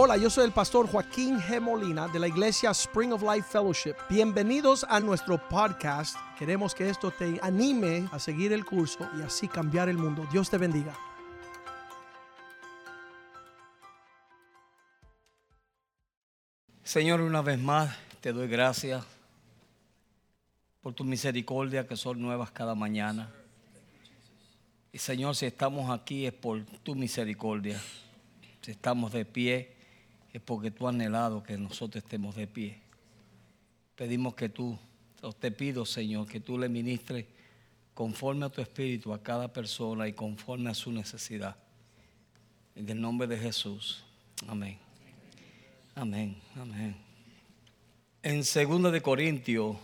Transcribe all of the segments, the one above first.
Hola, yo soy el pastor Joaquín G. Molina de la iglesia Spring of Life Fellowship. Bienvenidos a nuestro podcast. Queremos que esto te anime a seguir el curso y así cambiar el mundo. Dios te bendiga. Señor, una vez más te doy gracias por tu misericordia que son nuevas cada mañana. Y Señor, si estamos aquí es por tu misericordia. Si estamos de pie es porque tú has anhelado que nosotros estemos de pie. Pedimos que tú, te pido Señor, que tú le ministres conforme a tu espíritu a cada persona y conforme a su necesidad. En el nombre de Jesús. Amén. Amén, amén. En 2 de Corintios,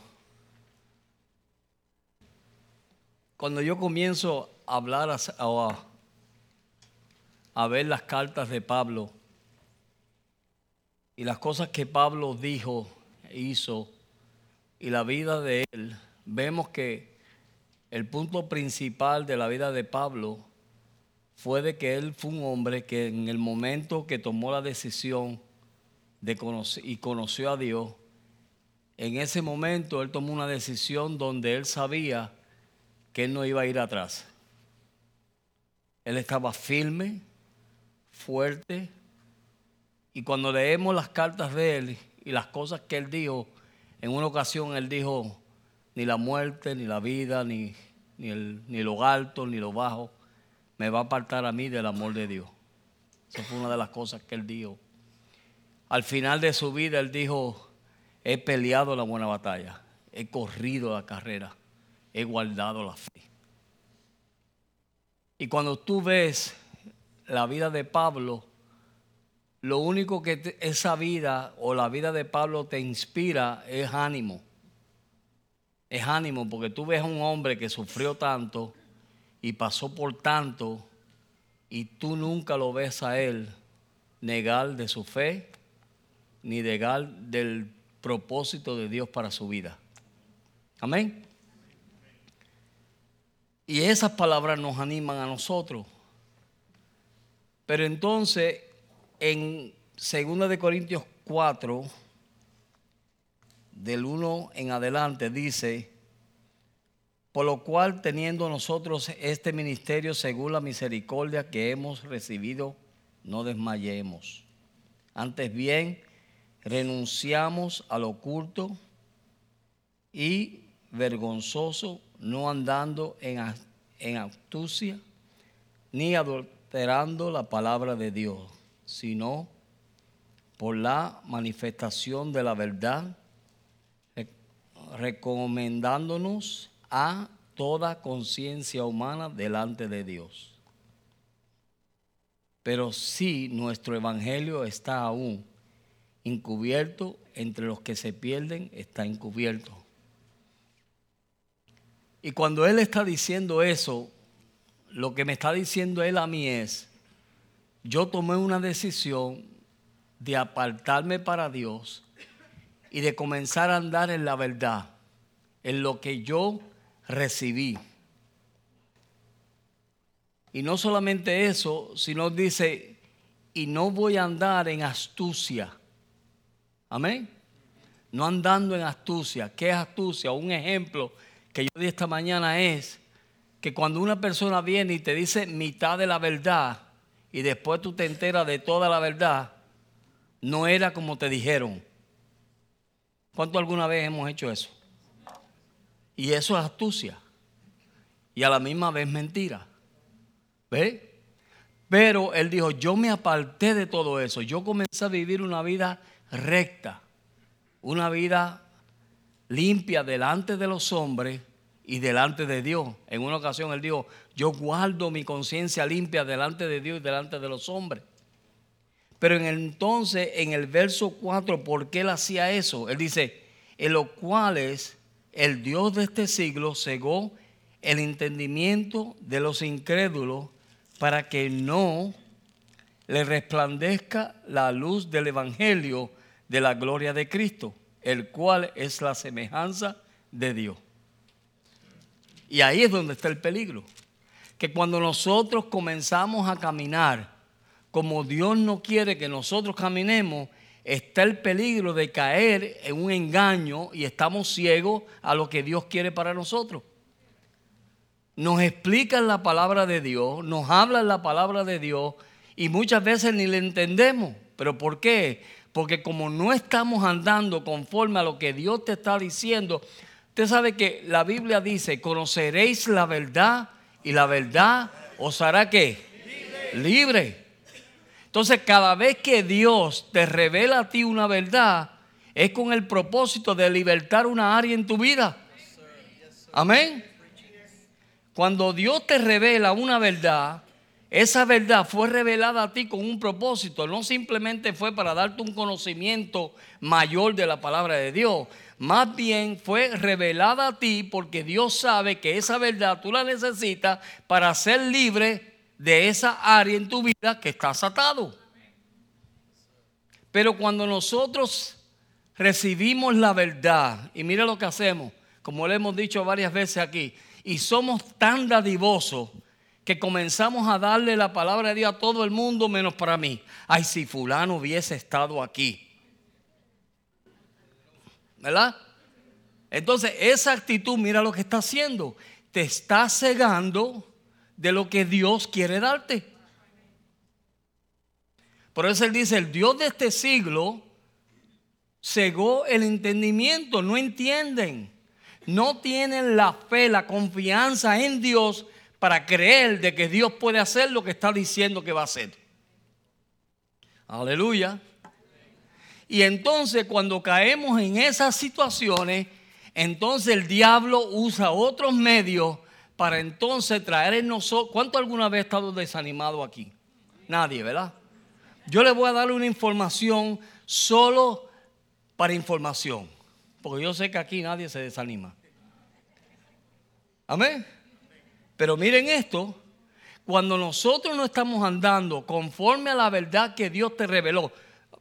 cuando yo comienzo a hablar a, a ver las cartas de Pablo y las cosas que Pablo dijo, e hizo y la vida de él, vemos que el punto principal de la vida de Pablo fue de que él fue un hombre que en el momento que tomó la decisión de conocer, y conoció a Dios, en ese momento él tomó una decisión donde él sabía que él no iba a ir atrás. Él estaba firme, fuerte, y cuando leemos las cartas de él y las cosas que él dijo, en una ocasión él dijo, ni la muerte, ni la vida, ni, ni, el, ni lo alto, ni lo bajo, me va a apartar a mí del amor de Dios. Esa fue una de las cosas que él dijo al final de su vida él dijo, he peleado la buena batalla, he corrido la carrera, he guardado la fe. Y cuando tú ves la vida de Pablo, lo único que esa vida o la vida de Pablo te inspira es ánimo. Es ánimo porque tú ves a un hombre que sufrió tanto y pasó por tanto y tú nunca lo ves a él negar de su fe, ni legal del propósito de Dios para su vida. Amén. Y esas palabras nos animan a nosotros. Pero entonces, en 2 de Corintios 4, del 1 en adelante, dice, por lo cual teniendo nosotros este ministerio según la misericordia que hemos recibido, no desmayemos. Antes bien, renunciamos al oculto y vergonzoso, no andando en, en astucia, ni adulterando la palabra de Dios, sino por la manifestación de la verdad, recomendándonos a toda conciencia humana delante de Dios. Pero si nuestro evangelio está aún encubierto, entre los que se pierden está encubierto. Y cuando Él está diciendo eso, lo que me está diciendo Él a mí es, yo tomé una decisión de apartarme para Dios y de comenzar a andar en la verdad, en lo que yo recibí. Y no solamente eso, sino dice, y no voy a andar en astucia Amén. No andando en astucia. ¿Qué es astucia? Un ejemplo que yo di esta mañana es que cuando una persona viene y te dice mitad de la verdad y después tú te enteras de toda la verdad, no era como te dijeron. ¿Cuánto alguna vez hemos hecho eso? Y eso es astucia. Y a la misma vez mentira. ¿Ve? Pero él dijo, yo me aparté de todo eso. Yo comencé a vivir una vida recta, una vida limpia delante de los hombres y delante de Dios. En una ocasión él dijo, yo guardo mi conciencia limpia delante de Dios y delante de los hombres. Pero en entonces, en el verso 4, ¿por qué él hacía eso? Él dice, en los cuales el Dios de este siglo cegó el entendimiento de los incrédulos para que no le resplandezca la luz del Evangelio de la gloria de Cristo, el cual es la semejanza de Dios. Y ahí es donde está el peligro. Que cuando nosotros comenzamos a caminar como Dios no quiere que nosotros caminemos, está el peligro de caer en un engaño y estamos ciegos a lo que Dios quiere para nosotros. Nos explican la palabra de Dios, nos hablan la palabra de Dios y muchas veces ni le entendemos. ¿Pero por qué? Porque como no estamos andando conforme a lo que Dios te está diciendo, usted sabe que la Biblia dice, conoceréis la verdad y la verdad os hará qué? Libre. Libre. Entonces cada vez que Dios te revela a ti una verdad, es con el propósito de libertar una área en tu vida. Amén. Cuando Dios te revela una verdad, esa verdad fue revelada a ti con un propósito, no simplemente fue para darte un conocimiento mayor de la palabra de Dios, más bien fue revelada a ti porque Dios sabe que esa verdad tú la necesitas para ser libre de esa área en tu vida que estás atado. Pero cuando nosotros recibimos la verdad, y mira lo que hacemos, como le hemos dicho varias veces aquí, y somos tan dadivosos que comenzamos a darle la palabra de Dios a todo el mundo menos para mí. Ay, si fulano hubiese estado aquí. ¿Verdad? Entonces, esa actitud, mira lo que está haciendo. Te está cegando de lo que Dios quiere darte. Por eso él dice, el Dios de este siglo cegó el entendimiento, no entienden, no tienen la fe, la confianza en Dios para creer de que Dios puede hacer lo que está diciendo que va a hacer. Aleluya. Y entonces cuando caemos en esas situaciones, entonces el diablo usa otros medios para entonces traer en nosotros. ¿Cuánto alguna vez ha estado desanimado aquí? Nadie, ¿verdad? Yo le voy a dar una información solo para información, porque yo sé que aquí nadie se desanima. Amén. Pero miren esto, cuando nosotros no estamos andando conforme a la verdad que Dios te reveló,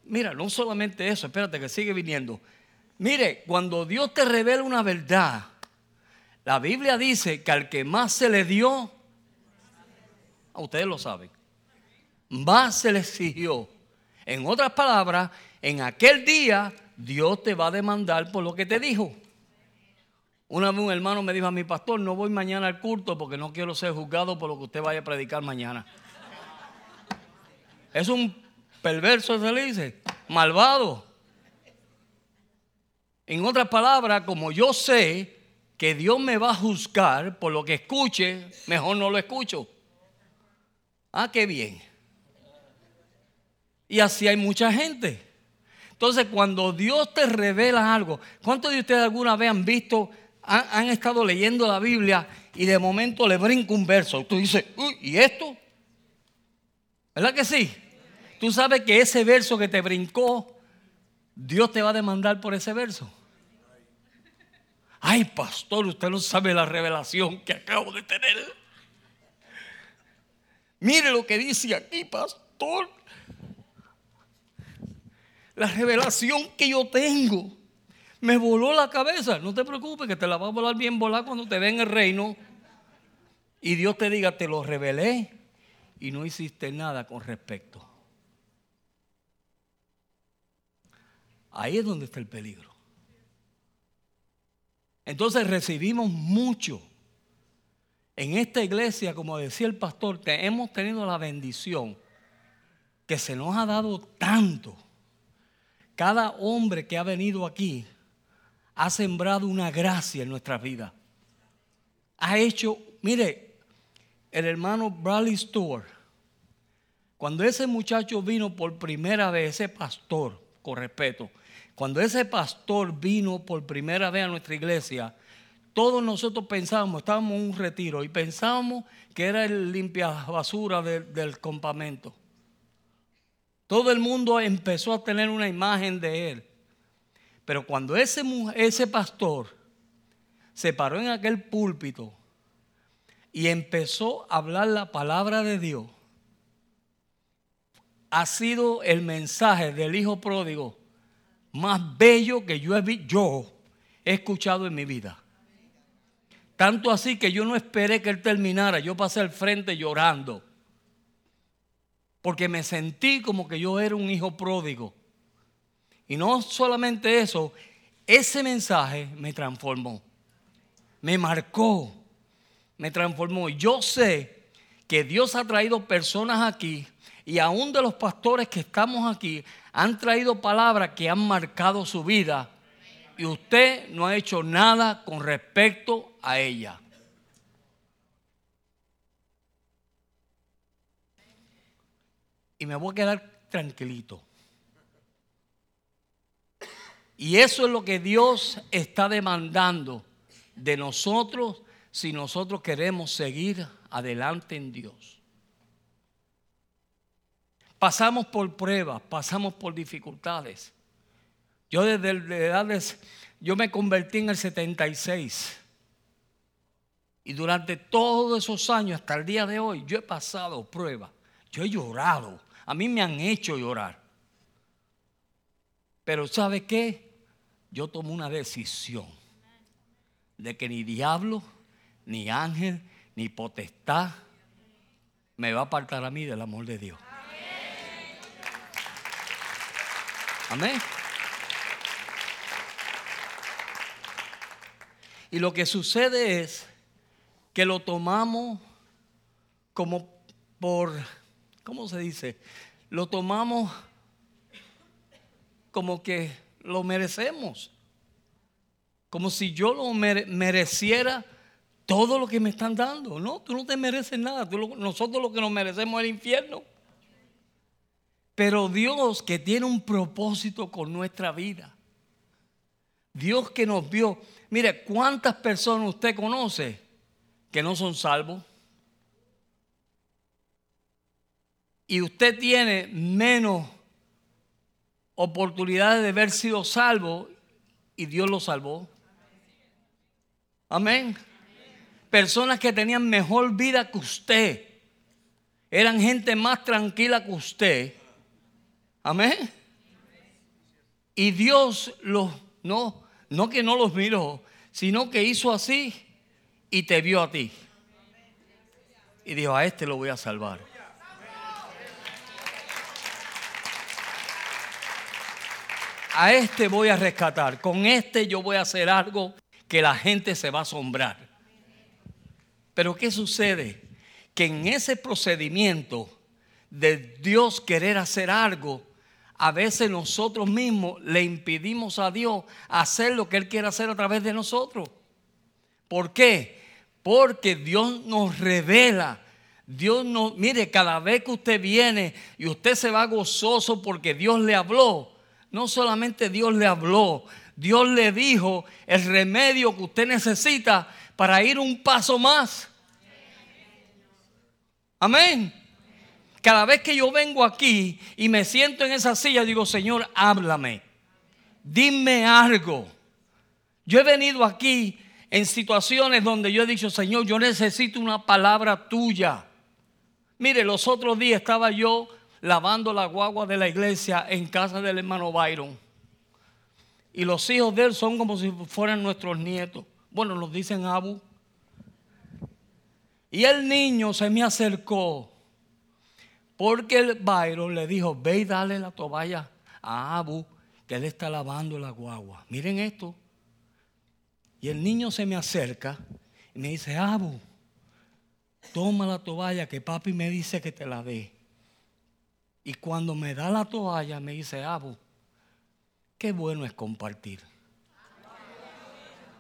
mira, no solamente eso, espérate que sigue viniendo. Mire, cuando Dios te revela una verdad, la Biblia dice que al que más se le dio, a ustedes lo saben, más se le exigió. En otras palabras, en aquel día Dios te va a demandar por lo que te dijo. Una vez un hermano me dijo a mi pastor, no voy mañana al culto porque no quiero ser juzgado por lo que usted vaya a predicar mañana. Es un perverso, se le dice, malvado. En otras palabras, como yo sé que Dios me va a juzgar por lo que escuche, mejor no lo escucho. Ah, qué bien. Y así hay mucha gente. Entonces, cuando Dios te revela algo, ¿cuántos de ustedes alguna vez han visto, han, estado leyendo la Biblia y de momento le brinca un verso? Tú dices, uy, ¿y esto? ¿Verdad que sí? Tú sabes que ese verso que te brincó, Dios te va a demandar por ese verso. Ay, pastor, usted no sabe la revelación que acabo de tener. Mire lo que dice aquí, pastor. La revelación que yo tengo me voló la cabeza. No te preocupes, que te la va a volar bien volar cuando te ven en el reino. Y Dios te diga, te lo revelé y no hiciste nada con respecto. Ahí es donde está el peligro. Entonces recibimos mucho. En esta iglesia, como decía el pastor, hemos tenido la bendición que se nos ha dado tanto. Cada hombre que ha venido aquí ha sembrado una gracia en nuestra vida. Ha hecho, mire, el hermano Bradley Stewart, cuando ese muchacho vino por primera vez, ese pastor, con respeto, cuando ese pastor vino por primera vez a nuestra iglesia, todos nosotros pensábamos, estábamos en un retiro y pensábamos que era el limpia basura del campamento. Todo el mundo empezó a tener una imagen de él. Pero cuando ese, ese pastor se paró en aquel púlpito y empezó a hablar la palabra de Dios, ha sido el mensaje del Hijo Pródigo más bello que yo he, yo he escuchado en mi vida. Tanto así que yo no esperé que él terminara, yo pasé al frente llorando. porque me sentí como que yo era un hijo pródigo. Y no solamente eso, ese mensaje me transformó, me marcó, me transformó. Yo sé que Dios ha traído personas aquí y aún de los pastores que estamos aquí han traído palabras que han marcado su vida y usted no ha hecho nada con respecto a ella. Y me voy a quedar tranquilito. Y eso es lo que Dios está demandando de nosotros si nosotros queremos seguir adelante en Dios. Pasamos por pruebas, pasamos por dificultades. Yo desde edades, yo me convertí en el 76. Y durante todos esos años, hasta el día de hoy, yo he pasado pruebas. Yo he llorado. A mí me han hecho llorar. Pero ¿sabe qué? Yo tomo una decisión de que ni diablo, ni ángel, ni potestad me va a apartar a mí del amor de Dios. Amén. Y lo que sucede es que lo tomamos como por, ¿cómo se dice? Lo tomamos como que lo merecemos. Como si yo lo mereciera todo lo que me están dando. No, tú no te mereces nada. nosotros lo que nos merecemos es el infierno. Pero Dios que tiene un propósito con nuestra vida. Dios que nos vio. Mire, ¿cuántas personas usted conoce que no son salvos? Y usted tiene menos oportunidades de haber sido salvo y Dios lo salvó. Amén. Personas que tenían mejor vida que usted. Eran gente más tranquila que usted. Amén. Y Dios los no no que no los miró, sino que hizo así y te vio a ti. Y dijo, a este lo voy a salvar. A este voy a rescatar. Con este yo voy a hacer algo que la gente se va a asombrar. Pero ¿qué sucede? Que en ese procedimiento de Dios querer hacer algo, a veces nosotros mismos le impidimos a Dios hacer lo que Él quiere hacer a través de nosotros. ¿Por qué? Porque Dios nos revela. Dios nos, mire, cada vez que usted viene y usted se va gozoso porque Dios le habló, no solamente Dios le habló, Dios le dijo el remedio que usted necesita para ir un paso más. Amén. Cada vez que yo vengo aquí y me siento en esa silla, digo, Señor, háblame. Dime algo. Yo he venido aquí en situaciones donde yo he dicho, Señor, yo necesito una palabra tuya. Mire, los otros días estaba yo lavando la guagua de la iglesia en casa del hermano Byron. Y los hijos de él son como si fueran nuestros nietos. Bueno, nos dicen Abu. Y el niño se me acercó porque el Byron le dijo, ve y dale la toalla a Abu, que él está lavando la guagua. Miren esto. Y el niño se me acerca y me dice, Abu, toma la toalla que papi me dice que te la dé. Y cuando me da la toalla me dice, Abu, qué bueno es compartir.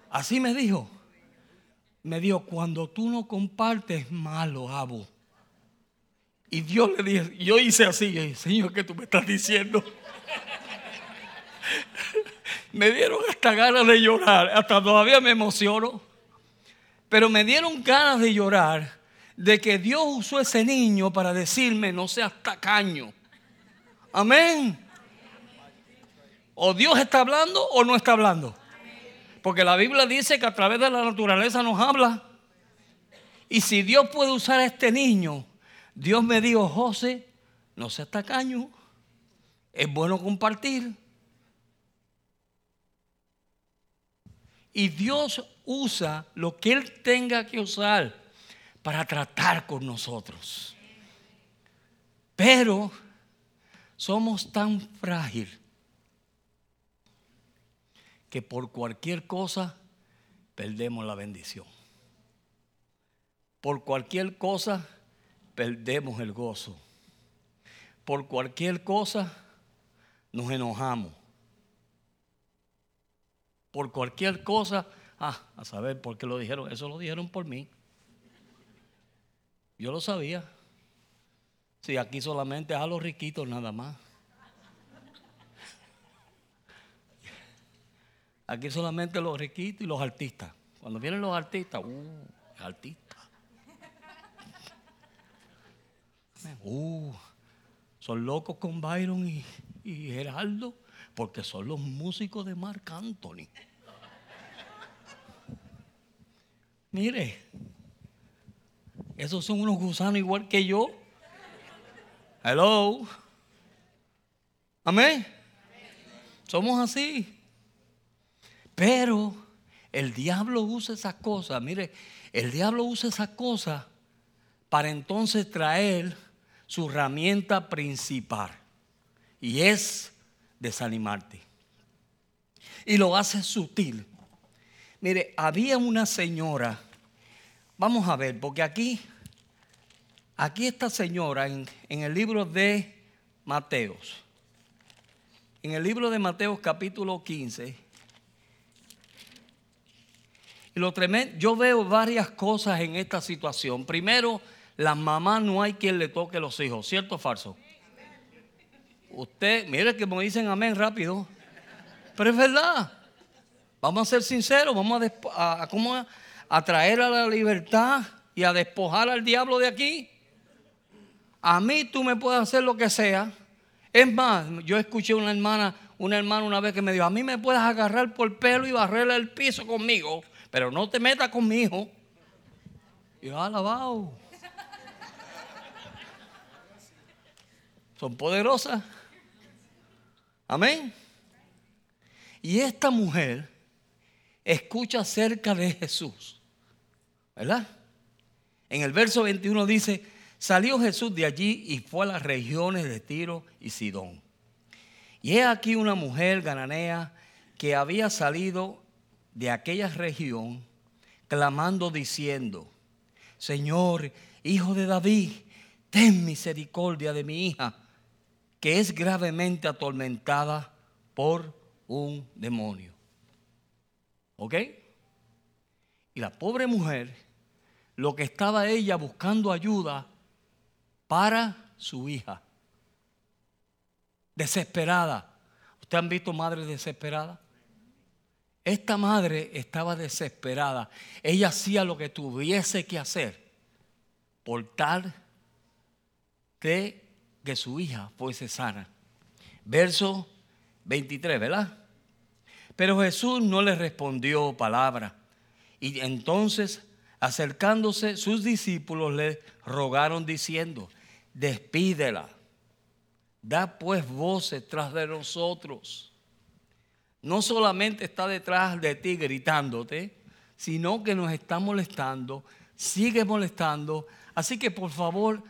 Así me dijo. Me dijo, cuando tú no compartes, malo, Abu. Y Dios le dijo, yo hice así, Señor, ¿qué tú me estás diciendo? me dieron hasta ganas de llorar, hasta todavía me emociono. Pero me dieron ganas de llorar de que Dios usó ese niño para decirme, no seas tacaño. Amén. O Dios está hablando o no está hablando. Porque la Biblia dice que a través de la naturaleza nos habla. Y si Dios puede usar a este niño Dios me dijo, José, no seas tacaño, es bueno compartir. Y Dios usa lo que Él tenga que usar para tratar con nosotros. Pero somos tan frágil que por cualquier cosa perdemos la bendición. Por cualquier cosa perdemos el gozo. Por cualquier cosa nos enojamos. Por cualquier cosa, ah, a saber por qué lo dijeron, eso lo dijeron por mí. Yo lo sabía. Si aquí solamente a los riquitos nada más. Aquí solamente los riquitos y los artistas. Cuando vienen los artistas, uh, artista. Uh, son locos con Byron y, y Geraldo porque son los músicos de Marc Anthony. Mire, esos son unos gusanos igual que yo. Hello. Amén. Somos así. Pero el diablo usa esas cosas. Mire, el diablo usa esas cosas para entonces traer su herramienta principal. Y es desanimarte. Y lo hace sutil. Mire, había una señora, vamos a ver, porque aquí, aquí esta señora en, en el libro de Mateos, en el libro de Mateos capítulo 15, y lo tremendo, yo veo varias cosas en esta situación. Primero, las mamás no hay quien le toque los hijos, ¿cierto o falso? Usted, mire que me dicen amén rápido. Pero es verdad. Vamos a ser sinceros, vamos a, a, a traer a la libertad y a despojar al diablo de aquí. A mí tú me puedes hacer lo que sea. Es más, yo escuché una hermana, una hermana una vez que me dijo, a mí me puedes agarrar por el pelo y barrerle el piso conmigo, pero no te metas con mi hijo. Y yo, alabado. Son poderosas. Amén. Y esta mujer escucha acerca de Jesús. ¿Verdad? En el verso 21 dice, salió Jesús de allí y fue a las regiones de Tiro y Sidón. Y he aquí una mujer gananea que había salido de aquella región clamando diciendo, Señor, hijo de David, ten misericordia de mi hija que es gravemente atormentada por un demonio. ¿Ok? Y la pobre mujer, lo que estaba ella buscando ayuda para su hija. Desesperada. ¿Ustedes han visto madres desesperadas? Esta madre estaba desesperada. Ella hacía lo que tuviese que hacer por tal de que su hija fuese sana. Verso 23, ¿verdad? Pero Jesús no le respondió palabra. Y entonces, acercándose, sus discípulos le rogaron diciendo, despídela, da pues voces tras de nosotros. No solamente está detrás de ti gritándote, sino que nos está molestando, sigue molestando. Así que por favor,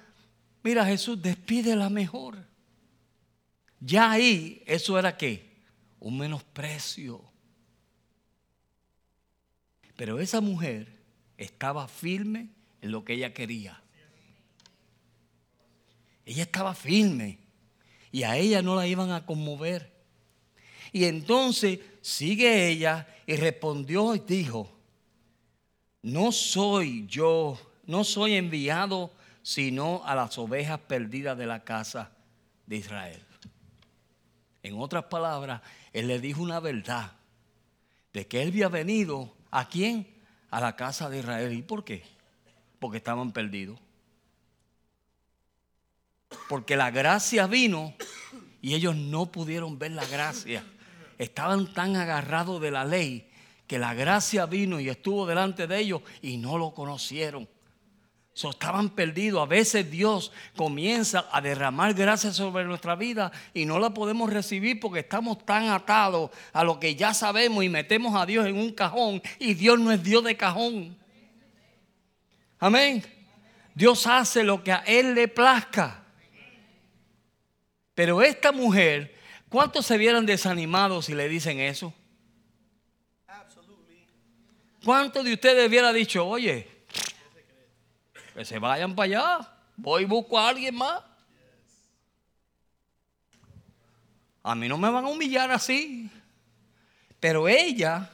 Mira, Jesús, despídela mejor. Ya ahí, eso era qué? Un menosprecio. Pero esa mujer estaba firme en lo que ella quería. Ella estaba firme y a ella no la iban a conmover. Y entonces sigue ella y respondió y dijo, no soy yo, no soy enviado sino a las ovejas perdidas de la casa de Israel. En otras palabras, él le dijo una verdad de que él había venido a quién? A la casa de Israel. ¿Y por qué? Porque estaban perdidos. Porque la gracia vino y ellos no pudieron ver la gracia. Estaban tan agarrados de la ley que la gracia vino y estuvo delante de ellos y no lo conocieron estaban perdidos. A veces Dios comienza a derramar gracia sobre nuestra vida y no la podemos recibir porque estamos tan atados a lo que ya sabemos y metemos a Dios en un cajón y Dios no es Dios de cajón. Amén. Dios hace lo que a Él le plazca. Pero esta mujer, ¿cuántos se vieran desanimados si le dicen eso? ¿Cuántos de ustedes hubiera dicho, oye, que se vayan para allá, voy y busco a alguien más? A mí no me van a humillar así. Pero ella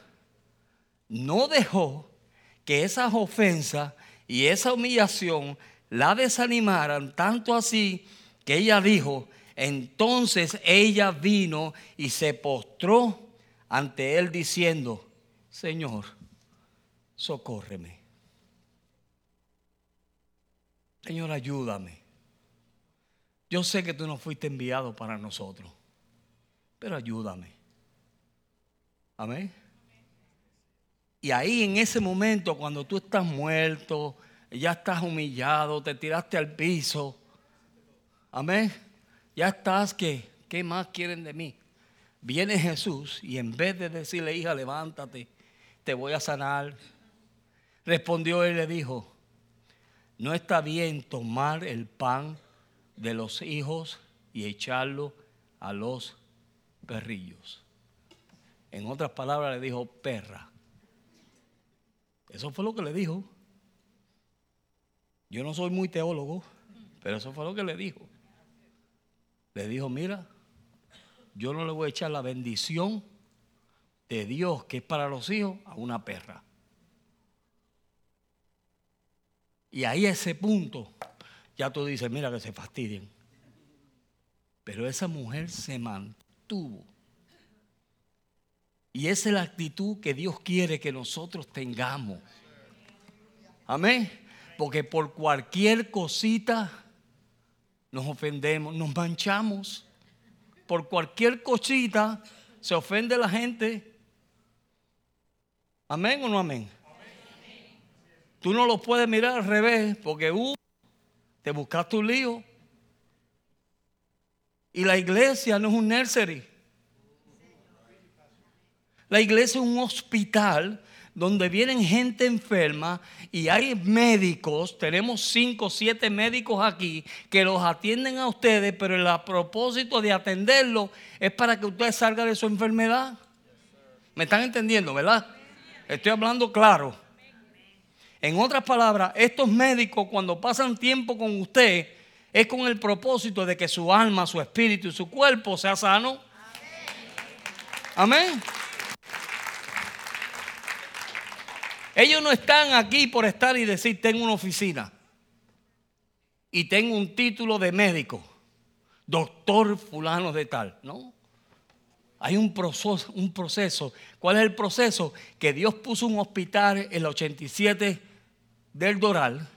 no dejó que esas ofensas y esa humillación la desanimaran tanto así que ella dijo, entonces ella vino y se postró ante él diciendo, Señor, socórreme. Señor, ayúdame. Yo sé que tú no fuiste enviado para nosotros, pero ayúdame. Amén. Y ahí en ese momento, cuando tú estás muerto, ya estás humillado, te tiraste al piso. Amén. Ya estás que, ¿qué más quieren de mí? Viene Jesús y en vez de decirle, hija, levántate, te voy a sanar, respondió él y le dijo, no está bien tomar el pan de los hijos y echarlo a los perrillos. En otras palabras le dijo perra. Eso fue lo que le dijo. Yo no soy muy teólogo, pero eso fue lo que le dijo. Le dijo, mira, yo no le voy a echar la bendición de Dios que es para los hijos a una perra. Y ahí a ese punto, ya tú dices, mira que se fastidien. Pero esa mujer se mantuvo. Y esa es la actitud que Dios quiere que nosotros tengamos. Amén. Porque por cualquier cosita nos ofendemos, nos manchamos. Por cualquier cosita se ofende la gente. Amén o no amén. Tú no lo puedes mirar al revés porque uh, te buscaste un lío. Y la iglesia no es un nursery. La iglesia es un hospital donde vienen gente enferma y hay médicos, tenemos cinco o siete médicos aquí que los atienden a ustedes, pero el propósito de atenderlos es para que ustedes salgan de su enfermedad. ¿Me están entendiendo, verdad? Estoy hablando claro. En otras palabras, estos médicos cuando pasan tiempo con usted es con el propósito de que su alma, su espíritu y su cuerpo sea sano. Amén. Ellos no están aquí por estar y decir, tengo una oficina y tengo un título de médico, doctor fulano de tal. No. Hay un proceso, un proceso. ¿Cuál es el proceso? Que Dios puso un hospital en el 87 del Doral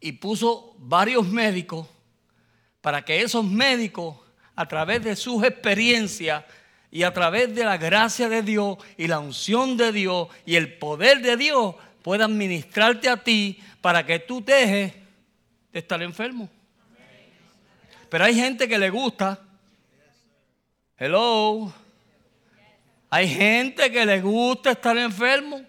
y puso varios médicos para que esos médicos, a través de sus experiencias y a través de la gracia de Dios y la unción de Dios y el poder de Dios, puedan ministrarte a ti para que tú dejes de estar enfermo. Pero hay gente que le gusta. Hello. Hay gente que le gusta estar enfermo.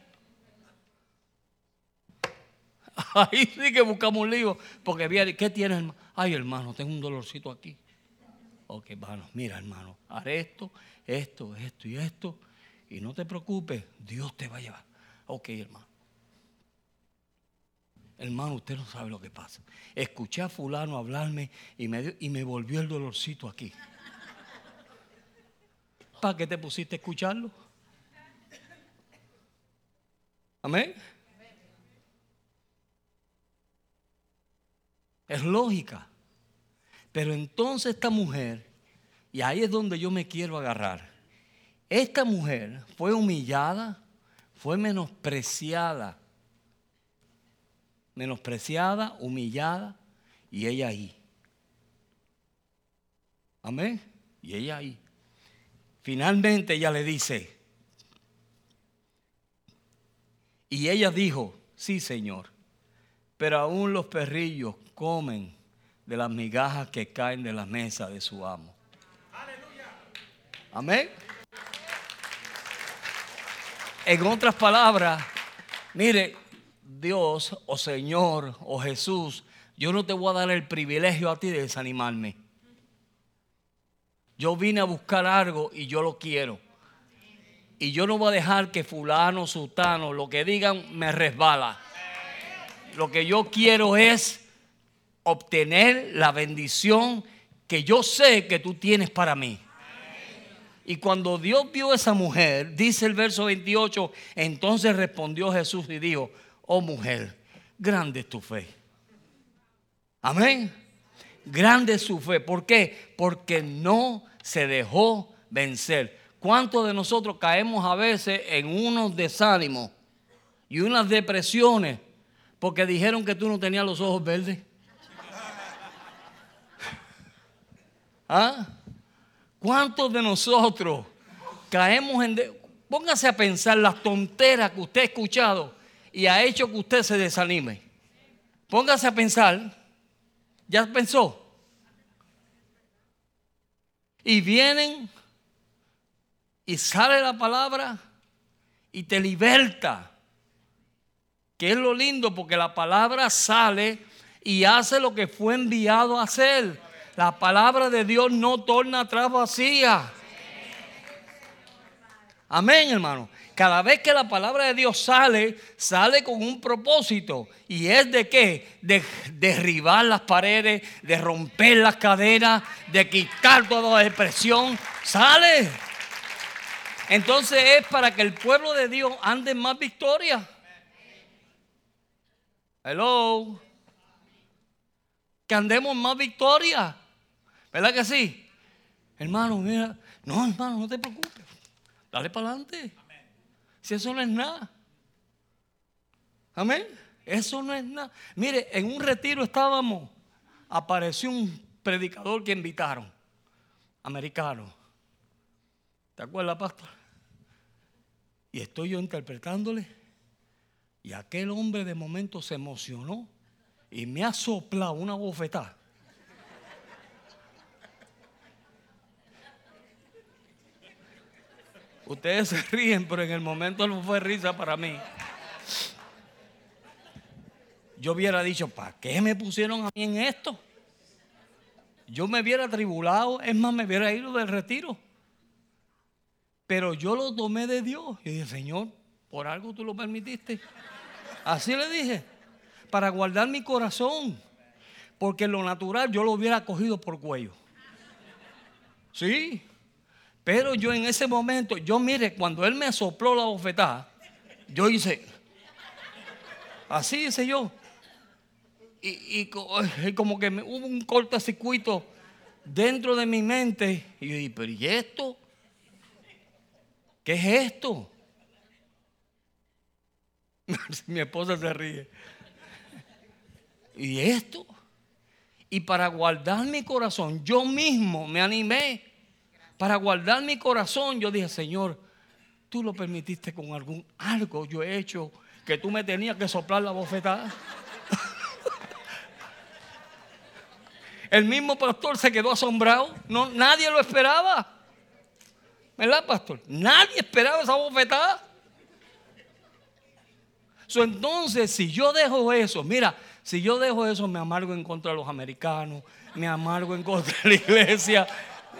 Ahí sí que buscamos un lío. Porque viene, ¿qué tienes, hermano? Ay, hermano, tengo un dolorcito aquí. Ok, hermano, mira, hermano, haré esto, esto, esto y esto. Y no te preocupes, Dios te va a llevar. Ok, hermano. Hermano, usted no sabe lo que pasa. Escuché a fulano hablarme y me, y me volvió el dolorcito aquí. ¿Para qué te pusiste a escucharlo? Amén. Es lógica. Pero entonces esta mujer, y ahí es donde yo me quiero agarrar, esta mujer fue humillada, fue menospreciada, menospreciada, humillada, y ella ahí. Amén. Y ella ahí. Finalmente ella le dice, y ella dijo, sí Señor, pero aún los perrillos comen de las migajas que caen de la mesa de su amo. Amén. En otras palabras, mire, Dios o Señor o Jesús, yo no te voy a dar el privilegio a ti de desanimarme. Yo vine a buscar algo y yo lo quiero. Y yo no voy a dejar que fulano, sultano, lo que digan me resbala. Lo que yo quiero es obtener la bendición que yo sé que tú tienes para mí. Y cuando Dios vio a esa mujer, dice el verso 28, entonces respondió Jesús y dijo, oh mujer, grande es tu fe. Amén. Grande es su fe. ¿Por qué? Porque no se dejó vencer. ¿Cuántos de nosotros caemos a veces en unos desánimos y unas depresiones porque dijeron que tú no tenías los ojos verdes? ¿Ah? ¿Cuántos de nosotros caemos en... Póngase a pensar las tonteras que usted ha escuchado y ha hecho que usted se desanime. Póngase a pensar. ¿Ya pensó? Y vienen y sale la palabra y te liberta. Que es lo lindo porque la palabra sale y hace lo que fue enviado a hacer. La palabra de Dios no torna atrás vacía. Amén, hermano. Cada vez que la palabra de Dios sale, sale con un propósito. ¿Y es de qué? De derribar las paredes, de romper las cadenas, de quitar toda la depresión. Sale. Entonces es para que el pueblo de Dios ande en más victoria. Hello. Que andemos en más victoria. ¿Verdad que sí? Hermano, mira. No, hermano, no te preocupes. Dale para adelante. Si eso no es nada. Amén. Eso no es nada. Mire, en un retiro estábamos. Apareció un predicador que invitaron. Americano. ¿Te acuerdas, pastor? Y estoy yo interpretándole. Y aquel hombre de momento se emocionó y me ha soplado una bofetada. Ustedes se ríen, pero en el momento no fue risa para mí. Yo hubiera dicho, ¿para qué me pusieron a mí en esto? Yo me hubiera tribulado, es más, me hubiera ido del retiro. Pero yo lo tomé de Dios y dije, Señor, por algo tú lo permitiste. Así le dije, para guardar mi corazón. Porque lo natural yo lo hubiera cogido por cuello. Sí, pero yo en ese momento, yo mire, cuando él me sopló la bofetada, yo hice, así hice yo. Y, como que hubo un cortocircuito dentro de mi mente. Y yo dije, pero ¿y esto? ¿Qué es esto? mi esposa se ríe. ¿Y esto? Y para guardar mi corazón, yo mismo me animé para guardar mi corazón, yo dije, Señor, tú lo permitiste con algún algo yo he hecho que tú me tenías que soplar la bofetada. El mismo pastor se quedó asombrado. No, nadie lo esperaba. ¿Verdad, pastor? Nadie esperaba esa bofetada. entonces, si yo dejo eso, mira, si yo dejo eso, me amargo en contra de los americanos, me amargo en contra de la iglesia,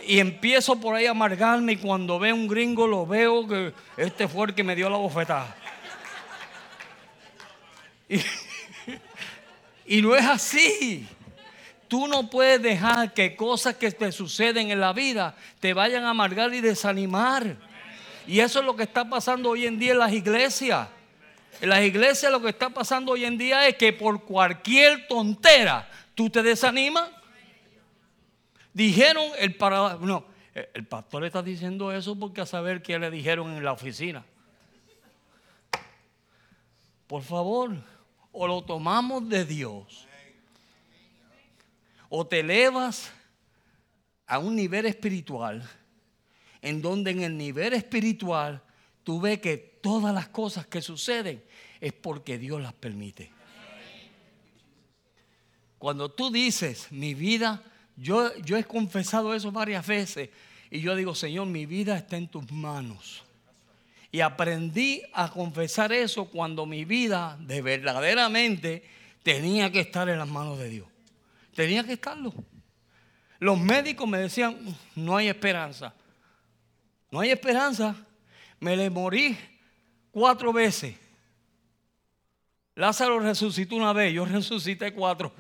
y empiezo por ahí a amargarme y cuando veo un gringo lo veo que este fue el que me dio la bofetada. Y, y no es así. Tú no puedes dejar que cosas que te suceden en la vida te vayan a amargar y desanimar. Y eso es lo que está pasando hoy en día en las iglesias. En las iglesias lo que está pasando hoy en día es que por cualquier tontera tú te desanimas Dijeron el para, no, el pastor está diciendo eso porque a saber qué le dijeron en la oficina. Por favor, o lo tomamos de Dios, o te elevas a un nivel espiritual, en donde en el nivel espiritual tú ves que todas las cosas que suceden es porque Dios las permite. Cuando tú dices, mi vida yo, he confesado eso varias veces y yo digo, Señor, mi vida está en tus manos. Y aprendí a confesar eso cuando mi vida de verdaderamente tenía que estar en las manos de Dios. Tenía que estarlo. Los médicos me decían, no hay esperanza. No hay esperanza. Me le morí cuatro veces. Lázaro resucitó una vez, yo resucité cuatro.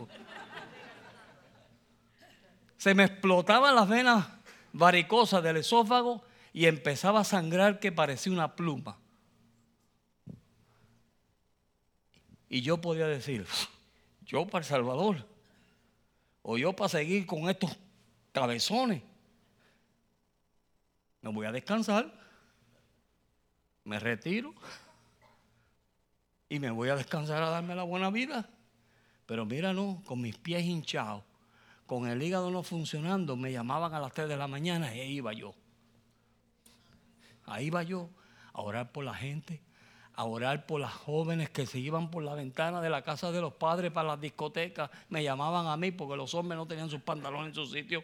Se me explotaban las venas varicosas del esófago y empezaba a sangrar que parecía una pluma. Y yo podía decir, yo para El Salvador, o yo para seguir con estos cabezones, me voy a descansar, me retiro y me voy a descansar a darme la buena vida. Pero mira, no, con mis pies hinchados, con el hígado no funcionando, me llamaban a las 3 de la mañana y ahí iba yo. Ahí iba yo a orar por la gente, a orar por las jóvenes que se iban por la ventana de la casa de los padres para las discotecas. Me llamaban a mí porque los hombres no tenían sus pantalones en su sitio.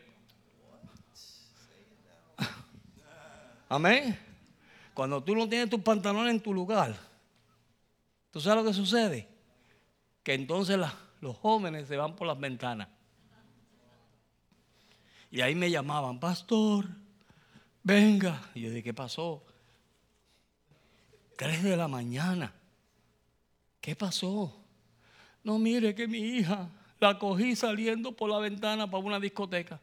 Amén. Cuando tú no tienes tus pantalones en tu lugar, ¿tú sabes lo que sucede? Que entonces los jóvenes se van por las ventanas. Y ahí me llamaban, pastor, venga. Y yo dije, ¿qué pasó? Tres de la mañana. ¿Qué pasó? No, mire que mi hija la cogí saliendo por la ventana para una discoteca.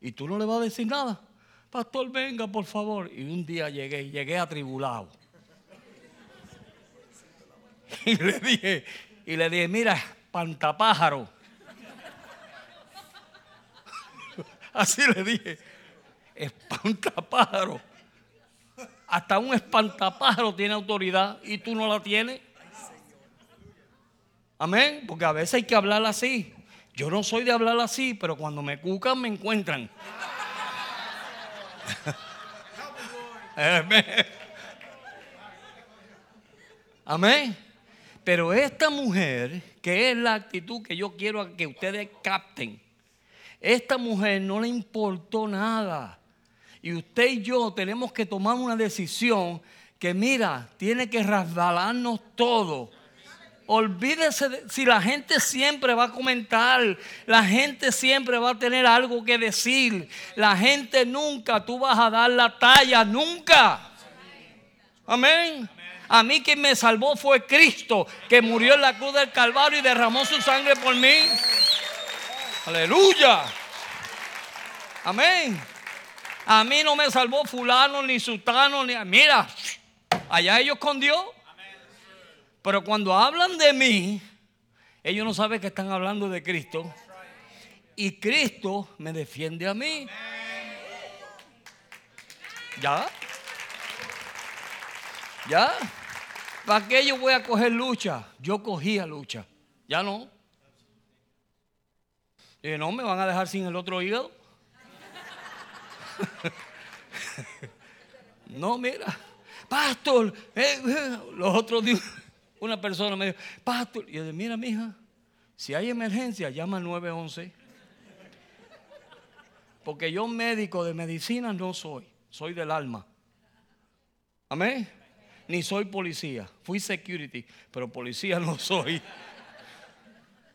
¿Y tú no le vas a decir nada? Pastor, venga, por favor. Y un día llegué, llegué atribulado. Y le dije, y le dije, mira, pantapájaro. Así le dije, espantapájaro. Hasta un espantapájaro tiene autoridad y tú no la tienes. Amén. Porque a veces hay que hablar así. Yo no soy de hablar así, pero cuando me cucan me encuentran. Amén. Pero esta mujer, que es la actitud que yo quiero que ustedes capten, esta mujer no le importó nada. Y usted y yo tenemos que tomar una decisión que mira, tiene que resbalarnos todo Olvídese si la gente siempre va a comentar, la gente siempre va a tener algo que decir. La gente nunca, tú vas a dar la talla, nunca. Amén. A mí quien me salvó fue Cristo, que murió en la cruz del Calvario y derramó su sangre por mí. Aleluya. Amén. A mí no me salvó fulano ni sultano ni... Mira, allá ellos con Dios. Pero cuando hablan de mí, ellos no saben que están hablando de Cristo. Y Cristo me defiende a mí. ¿Ya? ¿Ya? ¿Para qué yo voy a coger lucha? Yo cogía lucha. Ya no. Y no, me van a dejar sin el otro hígado. no, mira. Pastor, eh, eh, los otros días una persona me dijo, pastor, y yo dije, mira, mija, si hay emergencia, llama al 911. Porque yo médico de medicina no soy, soy del alma. Amén. Ni soy policía, fui security, pero policía no soy.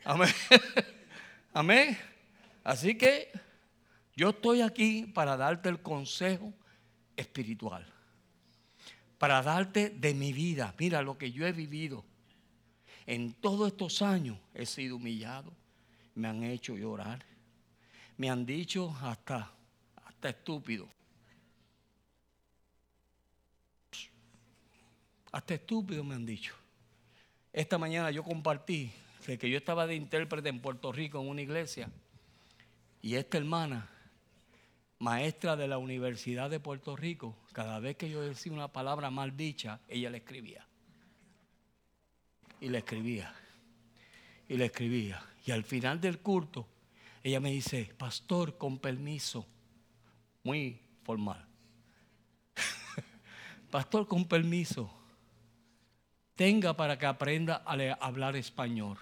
Amén. Amén. Así que yo estoy aquí para darte el consejo espiritual para darte de mi vida. Mira lo que yo he vivido. En todos estos años he sido humillado. Me han hecho llorar. Me han dicho hasta, hasta estúpido. Hasta estúpido me han dicho. Esta mañana yo compartí que yo estaba de intérprete en Puerto Rico en una iglesia. Y esta hermana maestra de la Universidad de Puerto Rico, cada vez que yo decía una palabra mal dicha, ella le escribía. Y le escribía. Y le escribía. Y al final del culto, ella me dice, pastor, con permiso. Muy formal. pastor, con permiso. Tenga para que aprenda a hablar español.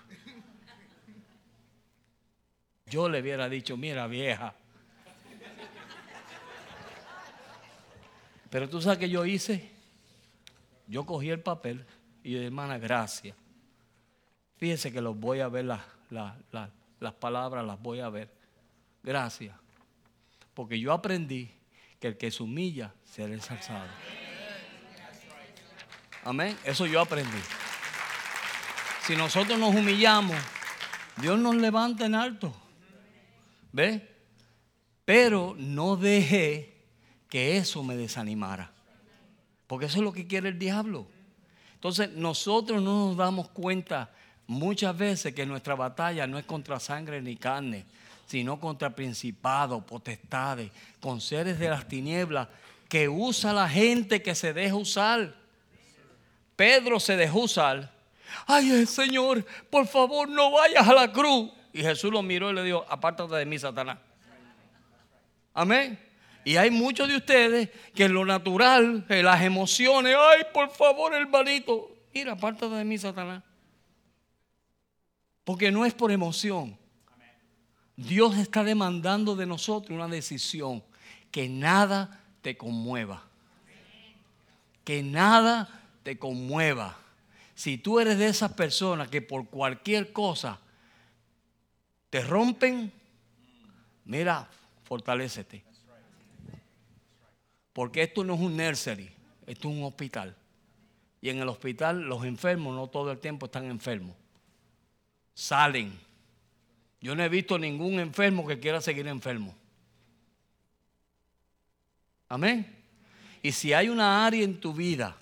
Yo le hubiera dicho, mira vieja, Pero tú sabes que yo hice. Yo cogí el papel y hermana, gracias. Fíjese que los voy a ver, las, las, las palabras las voy a ver. Gracias. Porque yo aprendí que el que se humilla será ensalzado. Amén. Eso yo aprendí. Si nosotros nos humillamos, Dios nos levanta en alto. ¿Ve? Pero no deje que eso me desanimara. Porque eso es lo que quiere el diablo. Entonces nosotros no nos damos cuenta muchas veces que nuestra batalla no es contra sangre ni carne, sino contra principados, potestades, con seres de las tinieblas que usa la gente que se deja usar. Pedro se dejó usar. Ay, Señor, por favor, no vayas a la cruz. Y Jesús lo miró y le dijo, apártate de mí, Satanás. Amén. Y hay muchos de ustedes que en lo natural, en las emociones, ay, por favor, hermanito, mira, apártate de mí, Satanás. Porque no es por emoción. Dios está demandando de nosotros una decisión. Que nada te conmueva. Que nada te conmueva. Si tú eres de esas personas que por cualquier cosa te rompen, mira, fortalecete. Porque esto no es un nursery, esto es un hospital. Y en el hospital los enfermos no todo el tiempo están enfermos. Salen. Yo no he visto ningún enfermo que quiera seguir enfermo. Amén. Y si hay una área en tu vida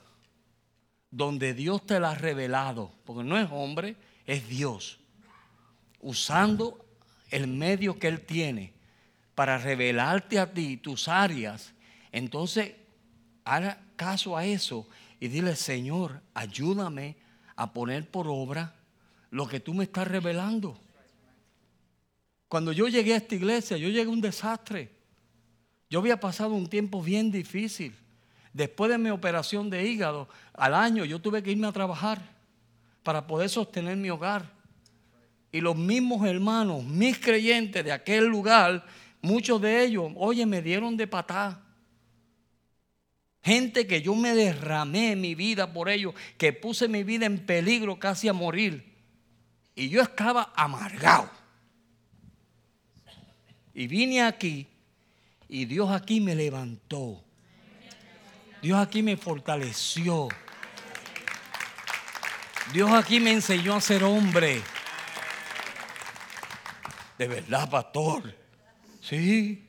donde Dios te la ha revelado, porque no es hombre, es Dios, usando el medio que Él tiene para revelarte a ti tus áreas, entonces haga caso a eso y dile, Señor, ayúdame a poner por obra lo que tú me estás revelando. Cuando yo llegué a esta iglesia, yo llegué a un desastre. Yo había pasado un tiempo bien difícil. Después de mi operación de hígado, al año yo tuve que irme a trabajar para poder sostener mi hogar. Y los mismos hermanos, mis creyentes de aquel lugar, muchos de ellos, oye, me dieron de patá. Gente que yo me derramé mi vida por ellos, que puse mi vida en peligro casi a morir. Y yo estaba amargado. Y vine aquí y Dios aquí me levantó. Dios aquí me fortaleció. Dios aquí me enseñó a ser hombre. De verdad, pastor. Sí.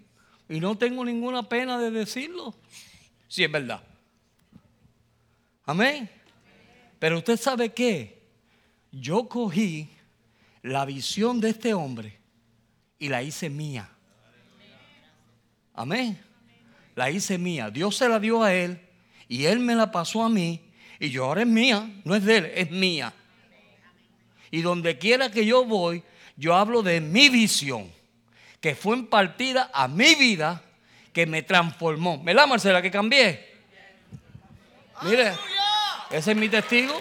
Y no tengo ninguna pena de decirlo. Sí, es verdad. Amén. Pero usted sabe qué? Yo cogí la visión de este hombre y la hice mía. Amén la hice mía. Dios se la dio a él y él me la pasó a mí y yo ahora es mía, no es de él, es mía. Y donde quiera que yo voy, yo hablo de mi visión, que fue impartida a mi vida, que me transformó. ¿Me la Marcela que cambié? Mire, ese es mi testigo.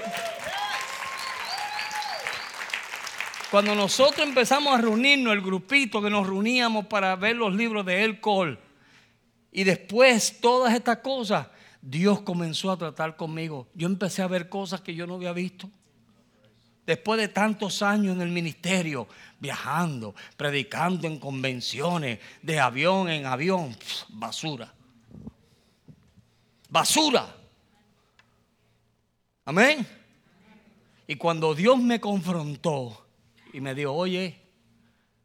Cuando nosotros empezamos a reunirnos, el grupito que nos reuníamos para ver los libros de El Cole, y después todas estas cosas, Dios comenzó a tratar conmigo. Yo empecé a ver cosas que yo no había visto. Después de tantos años en el ministerio, viajando, predicando en convenciones, de avión en avión, basura. Basura. Amén. Y cuando Dios me confrontó y me dijo, oye,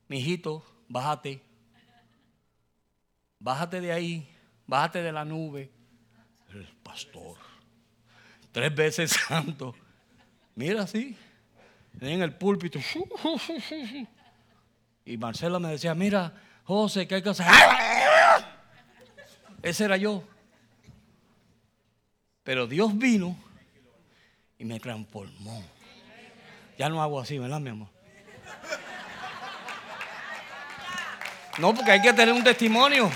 mi hijito, bájate, bájate de ahí, bájate de la nube. El pastor, tres veces santo. Mira así, en el púlpito. Y Marcela me decía, mira, José, ¿qué hay que hacer? Ese era yo. Pero Dios vino y me transformó. Ya no hago así, ¿verdad, mi amor? No, porque hay que tener un testimonio.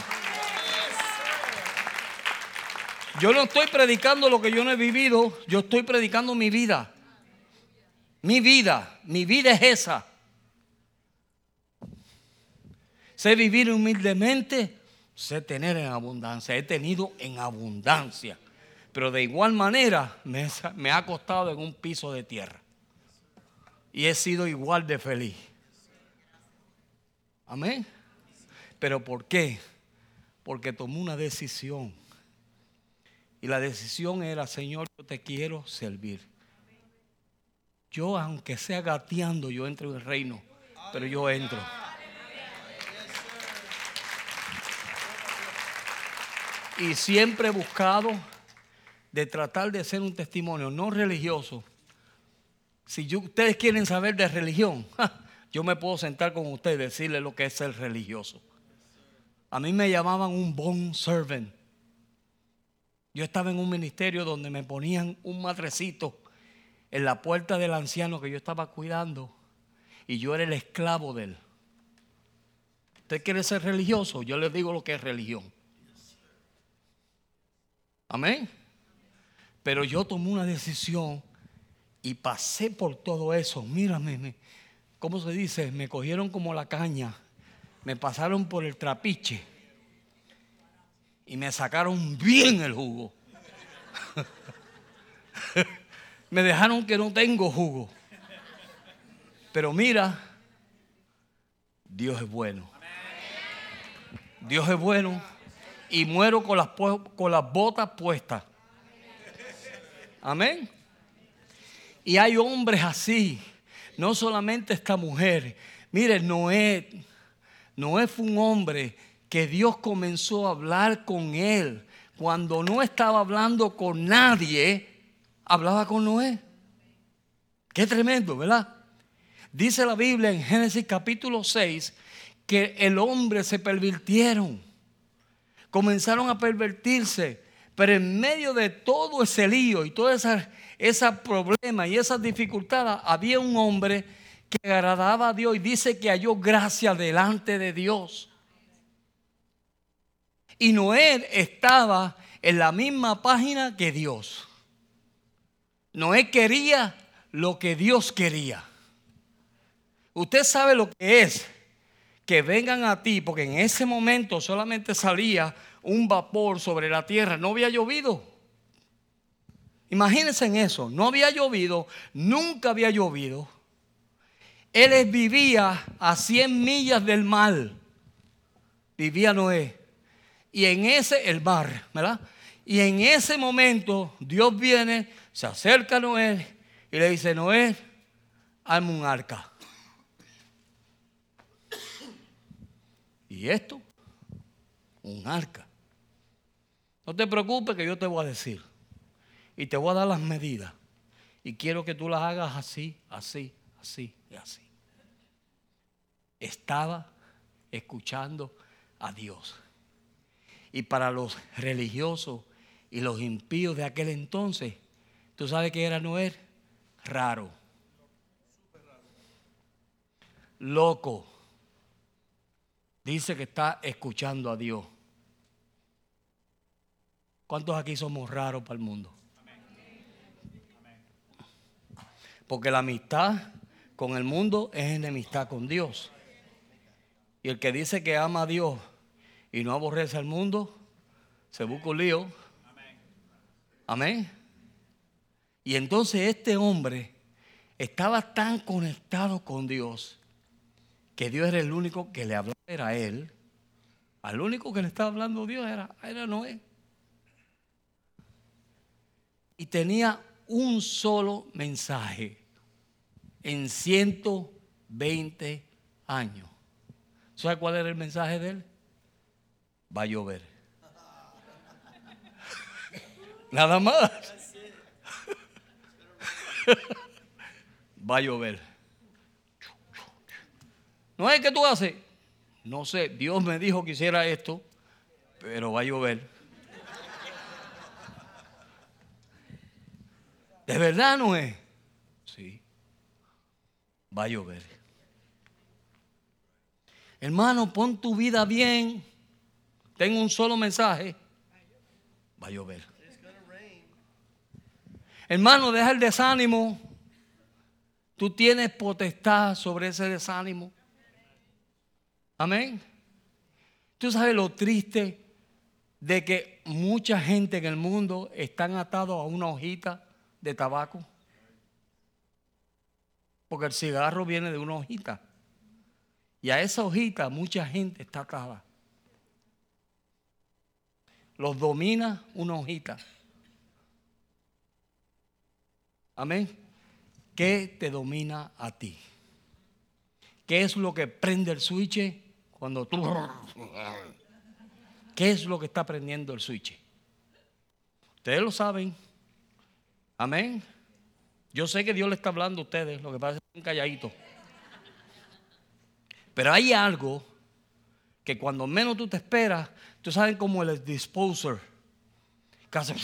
Yo no estoy predicando lo que yo no he vivido, yo estoy predicando mi vida. Mi vida, mi vida es esa. Sé vivir humildemente, sé tener en abundancia, he tenido en abundancia. Pero de igual manera me, ha costado en un piso de tierra. Y he sido igual de feliz. Amén. ¿Pero por qué? porque tomó una decisión. Y la decisión era, Señor, yo te quiero servir. Yo, aunque sea gateando, yo entro en el reino, pero yo entro. Y siempre he buscado de tratar de ser un testimonio no religioso. Si ustedes quieren saber de religión, yo me puedo sentar con ustedes y decirles lo que es ser religioso. A mí me llamaban un bon servant. Yo estaba en un ministerio donde me ponían un madrecito en la puerta del anciano que yo estaba cuidando y yo era el esclavo de él. ¿Usted quiere ser religioso? Yo les digo lo que es religión. Amén. Pero yo tomé una decisión y pasé por todo eso. Mírame, ¿cómo se dice? Me cogieron como la caña. Me pasaron por el trapiche. Y me sacaron bien el jugo. me dejaron que no tengo jugo. Pero mira, Dios es bueno. Dios es bueno. Y muero con las, botas puestas. Amén. Y hay hombres así. No solamente esta mujer. Mire, Noé. Noé fue un hombre que Dios comenzó a hablar con él. Cuando no estaba hablando con nadie, hablaba con Noé. Qué tremendo, ¿verdad? Dice la Biblia en Génesis capítulo 6 que el hombre se pervirtieron. Comenzaron a pervertirse. Pero en medio de todo ese lío y todo ese, ese problema y esas dificultades, había un hombre que agradaba a Dios y dice que halló gracia delante de Dios. Y Noé estaba en la misma página que Dios. Noé quería lo que Dios quería. Usted sabe lo que es que vengan a ti, porque en ese momento solamente salía un vapor sobre la tierra, no había llovido. Imagínense en eso, no había llovido, nunca había llovido. Él vivía a 100 millas del mar, vivía Noé. Y en ese, el mar, ¿verdad? Y en ese momento Dios viene, se acerca a Noé y le dice, Noé, hazme un arca. ¿Y esto? Un arca. No te preocupes que yo te voy a decir. Y te voy a dar las medidas. Y quiero que tú las hagas así, así, así y así. Estaba escuchando a Dios. Y para los religiosos y los impíos de aquel entonces, ¿tú sabes qué era Noé? Raro. Loco. Dice que está escuchando a Dios. ¿Cuántos aquí somos raros para el mundo? Porque la amistad con el mundo es enemistad con Dios. Y el que dice que ama a Dios y no aborrece al mundo, se busca un lío. Amén. Y entonces este hombre estaba tan conectado con Dios que Dios era el único que le hablaba era él. Al único que le estaba hablando Dios era, era Noé y tenía un solo mensaje en 120 años. ¿Sabe cuál era el mensaje de él? Va a llover. Nada más. Va a llover. No es que tú haces. No sé, Dios me dijo que hiciera esto, pero va a llover. ¿De verdad no es? Sí. Va a llover. Hermano, pon tu vida bien. Tengo un solo mensaje. Va a llover. Hermano, deja el desánimo. Tú tienes potestad sobre ese desánimo. Amén. Tú sabes lo triste de que mucha gente en el mundo están atados a una hojita de tabaco. Porque el cigarro viene de una hojita. Y a esa hojita mucha gente está atada. Los domina una hojita. Amén. ¿Qué te domina a ti? ¿Qué es lo que prende el switch cuando tú... ¿Qué es lo que está prendiendo el switch? Ustedes lo saben. Amén. Yo sé que Dios le está hablando a ustedes, lo que pasa es que están calladitos. Pero hay algo que cuando menos tú te esperas, tú sabes como el disposer, que hace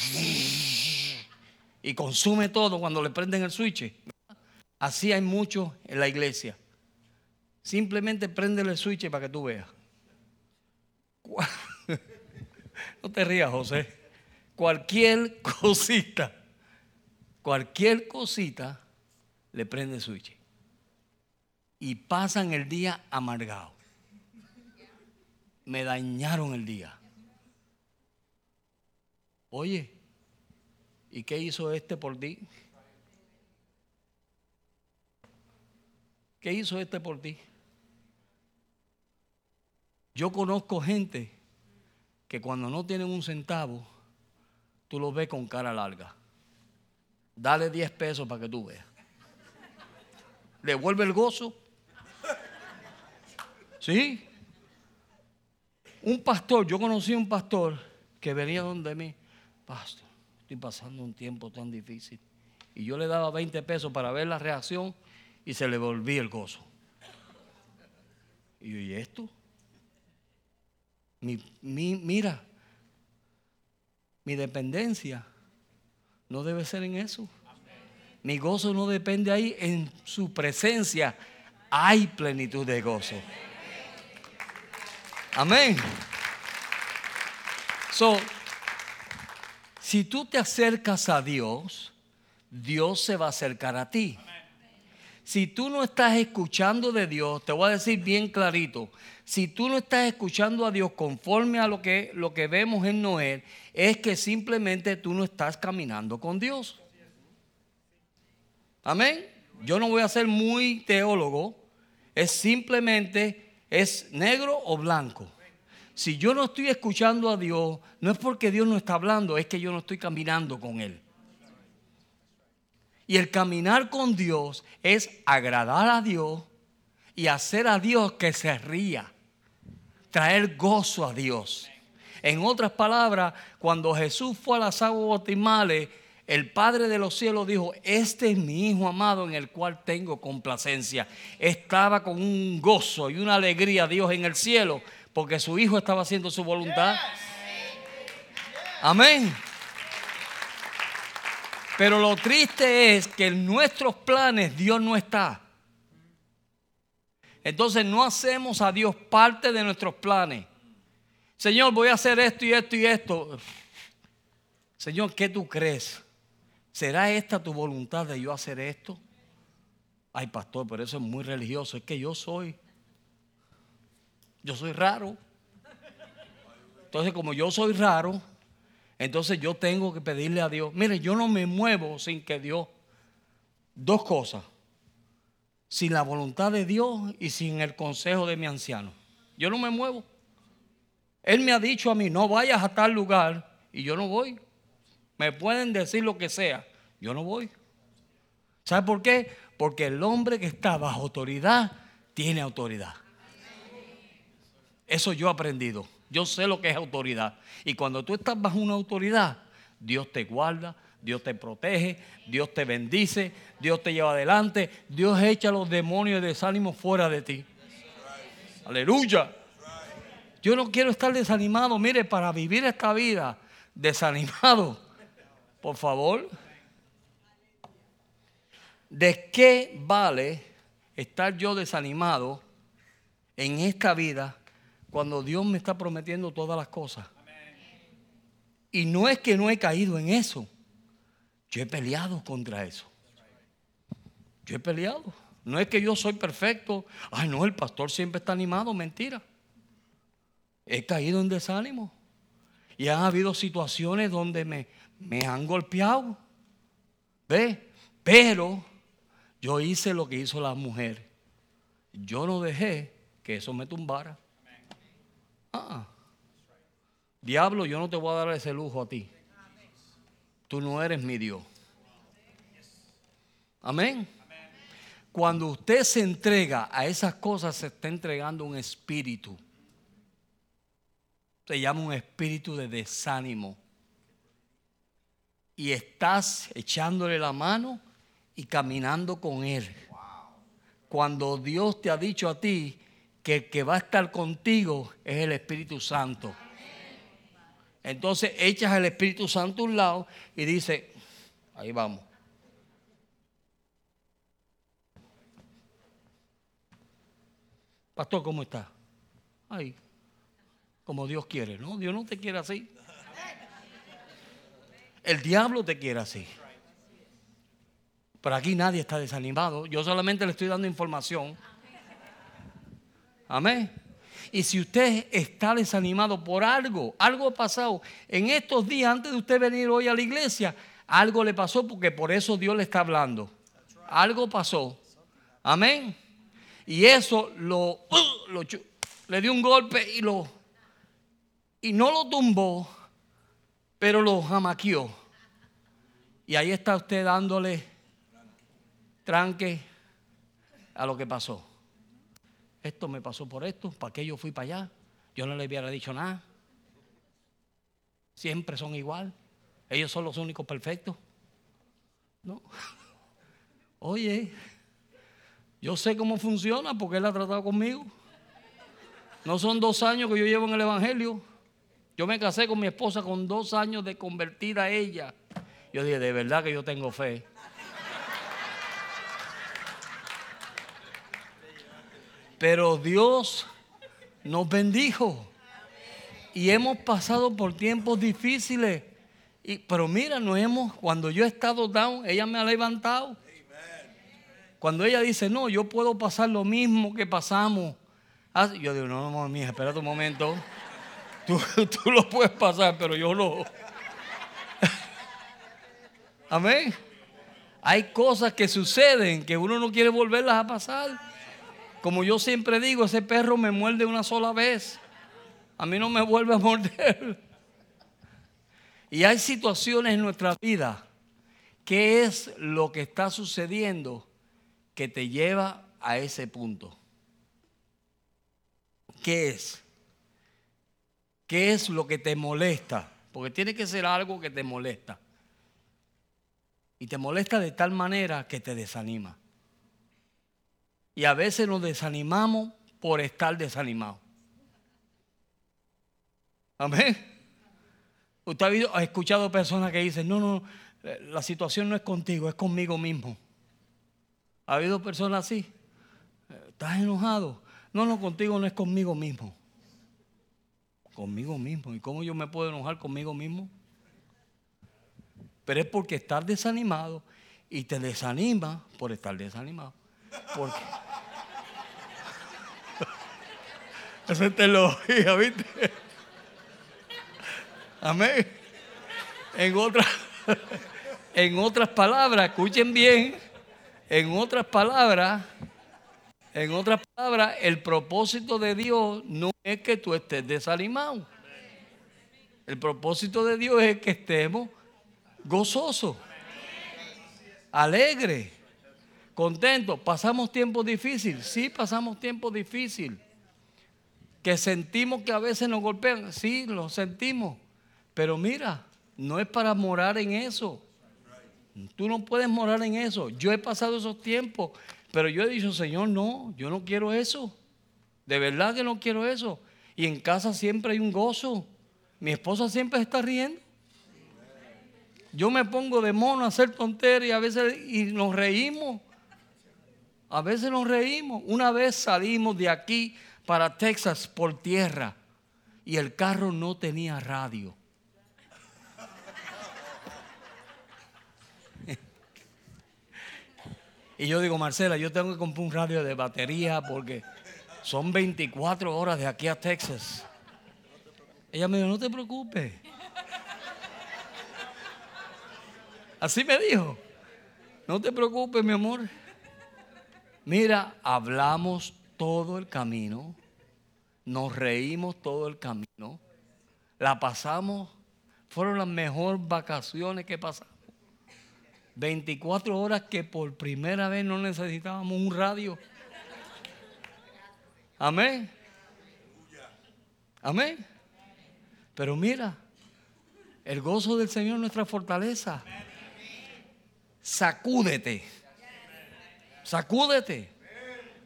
y consume todo cuando le prenden el switch. Así hay mucho en la iglesia. Simplemente prende el switch para que tú veas. No te rías, José. Cualquier cosita, cualquier cosita le prende el switch. Y pasan el día amargado. Me dañaron el día. Oye, ¿Y qué hizo este por ti? ¿Qué hizo este por ti? Yo conozco gente que cuando no tienen un centavo, tú los ves con cara larga. Dale 10 pesos para que tú veas. ¿Le vuelve el gozo? ¿Sí? Un pastor, yo conocí a un pastor que venía donde mí, pastor estoy pasando un tiempo tan difícil. Y yo le daba 20 pesos para ver la reacción y se le volvía el gozo. Y yo, ¿y esto? Mi, mira, mi dependencia no debe ser en eso. Mi gozo no depende ahí, en su presencia hay plenitud de gozo. Amén. So, si tú te acercas a Dios, Dios se va a acercar a ti. Si tú no estás escuchando de Dios, te voy a decir bien clarito, si tú no estás escuchando a Dios conforme a lo que, lo que vemos en Noé, es que simplemente tú no estás caminando con Dios. Amén. Yo no voy a ser muy teólogo, es simplemente, es negro o blanco. Si yo no estoy escuchando a Dios, no es porque Dios no está hablando, es que yo no estoy caminando con Él. Y el caminar con Dios es agradar a Dios y hacer a Dios que se ría, traer gozo a Dios. En otras palabras, cuando Jesús fue a las aguas bautismales, el Padre de los cielos dijo, este es mi Hijo amado en el cual tengo complacencia. Estaba con un gozo y una alegría Dios en el cielo porque su hijo estaba haciendo su voluntad. Amén. Pero lo triste es que en nuestros planes Dios no está. Entonces no hacemos a Dios parte de nuestros planes. Señor, voy a hacer esto y esto y esto. Señor, ¿qué tú crees? ¿Será esta tu voluntad de yo hacer esto? Ay, pastor, pero eso es muy religioso. Es que yo soy. Yo soy raro. Entonces, como yo soy raro, entonces yo tengo que pedirle a Dios. Mire, yo no me muevo sin que Dios. Dos cosas. Sin la voluntad de Dios y sin el consejo de mi anciano. Yo no me muevo. Él me ha dicho a mí, no vayas a tal lugar y yo no voy. Me pueden decir lo que sea, yo no voy. ¿Sabe por qué? Porque el hombre que está bajo autoridad tiene autoridad. Eso yo he aprendido. Yo sé lo que es autoridad. Y cuando tú estás bajo una autoridad, Dios te guarda, Dios te protege, Dios te bendice, Dios te lleva adelante, Dios echa los demonios de desánimo fuera de ti. Aleluya. Yo no quiero estar desanimado. Mire, para vivir esta vida desanimado, por favor, ¿de qué vale estar yo desanimado en esta vida cuando Dios me está prometiendo todas las cosas. Y no es que no he caído en eso. Yo he peleado contra eso. Yo he peleado. No es que yo soy perfecto. Ay, no, el pastor siempre está animado. Mentira. He caído en desánimo. Y han habido situaciones donde me, me han golpeado. ¿Ve? Pero yo hice lo que hizo la mujer. Yo no dejé que eso me tumbara. diablo, yo no te voy a dar ese lujo a ti. Tú no eres mi Dios. Amén. Cuando usted se entrega a esas cosas, se está entregando un espíritu. Se llama un espíritu de desánimo. Y estás echándole la mano y caminando con Él. Cuando Dios te ha dicho a ti que el que va a estar contigo es el Espíritu Santo. Entonces echas el Espíritu Santo a un lado y dice, ahí vamos. Pastor, ¿cómo está? Ahí. Como Dios quiere, ¿no? Dios no te quiere así. El diablo te quiere así. Pero aquí nadie está desanimado. Yo solamente le estoy dando información. Amén. Y si usted está desanimado por algo, algo ha pasado en estos días antes de usted venir hoy a la iglesia, algo le pasó porque por eso Dios le está hablando. Algo pasó. Amén. Y eso lo, uh, le dio un golpe y lo y no lo tumbó, pero lo jamaqueó. Y ahí está usted dándole tranque a lo que pasó. Esto me pasó por esto, ¿para qué yo fui para allá? Yo no le hubiera dicho nada. Siempre son igual. Ellos son los únicos perfectos. No. Oye, yo sé cómo funciona porque Él ha tratado conmigo. No son dos años que yo llevo en el Evangelio. Yo me casé con mi esposa con dos años de convertida a ella. Yo dije, de verdad que yo tengo fe. Pero Dios nos bendijo. Y hemos pasado por tiempos difíciles. Y, pero mira, nos hemos, cuando yo he estado down, ella me ha levantado. Cuando ella dice, no, yo puedo pasar lo mismo que pasamos. Ah, yo digo, no, no, mija, espera un momento. Tú, tú lo puedes pasar, pero yo no. Amén. Hay cosas que suceden que uno no quiere volverlas a pasar. Como yo siempre digo, ese perro me muerde una sola vez. A mí no me vuelve a morder. Y hay situaciones en nuestra vida. ¿Qué es lo que está sucediendo que te lleva a ese punto? ¿Qué es? ¿Qué es lo que te molesta? Porque tiene que ser algo que te molesta. Y te molesta de tal manera que te desanima. Y a veces nos desanimamos por estar desanimados. Amén. Usted ha, escuchado personas que dicen, no, no, la situación no es contigo, es conmigo mismo. ¿Ha habido personas así? ¿Estás enojado? No, no, contigo no es conmigo mismo. Conmigo mismo. ¿Y cómo yo me puedo enojar conmigo mismo? Pero es porque estás desanimado y te desanima por estar desanimado. Porque Esa es teología, ¿viste? Amén. En en otras palabras, escuchen bien, en otras palabras, en otras palabras, el propósito de Dios no es que tú estés desanimado. El propósito de Dios es que estemos gozosos, alegres, contentos. ¿Pasamos tiempos difíciles? Sí, pasamos tiempos difíciles que sentimos que a veces nos golpean, sí, lo sentimos, pero mira, no es para morar en eso. Tú no puedes morar en eso. Yo he pasado esos tiempos, pero yo he dicho, Señor, no, yo no quiero eso. De verdad que no quiero eso. Y en casa siempre hay un gozo. Mi esposa siempre está riendo. Yo me pongo de mono a hacer tonterías a veces y nos reímos. A veces nos reímos. Una vez salimos de aquí para Texas por tierra y el carro no tenía radio. Y yo digo, Marcela, yo tengo que comprar un radio de batería porque son 24 horas de aquí a Texas. Ella me dijo, no te preocupes. Así me dijo, no te preocupes, mi amor. Mira, hablamos todo el camino, nos reímos todo el camino, La pasamos, fueron las mejores vacaciones que pasamos. 24 horas que por primera vez no necesitábamos un radio. Amén. Amén. Pero mira, el gozo del Señor es nuestra fortaleza. Sacúdete. Sacúdete.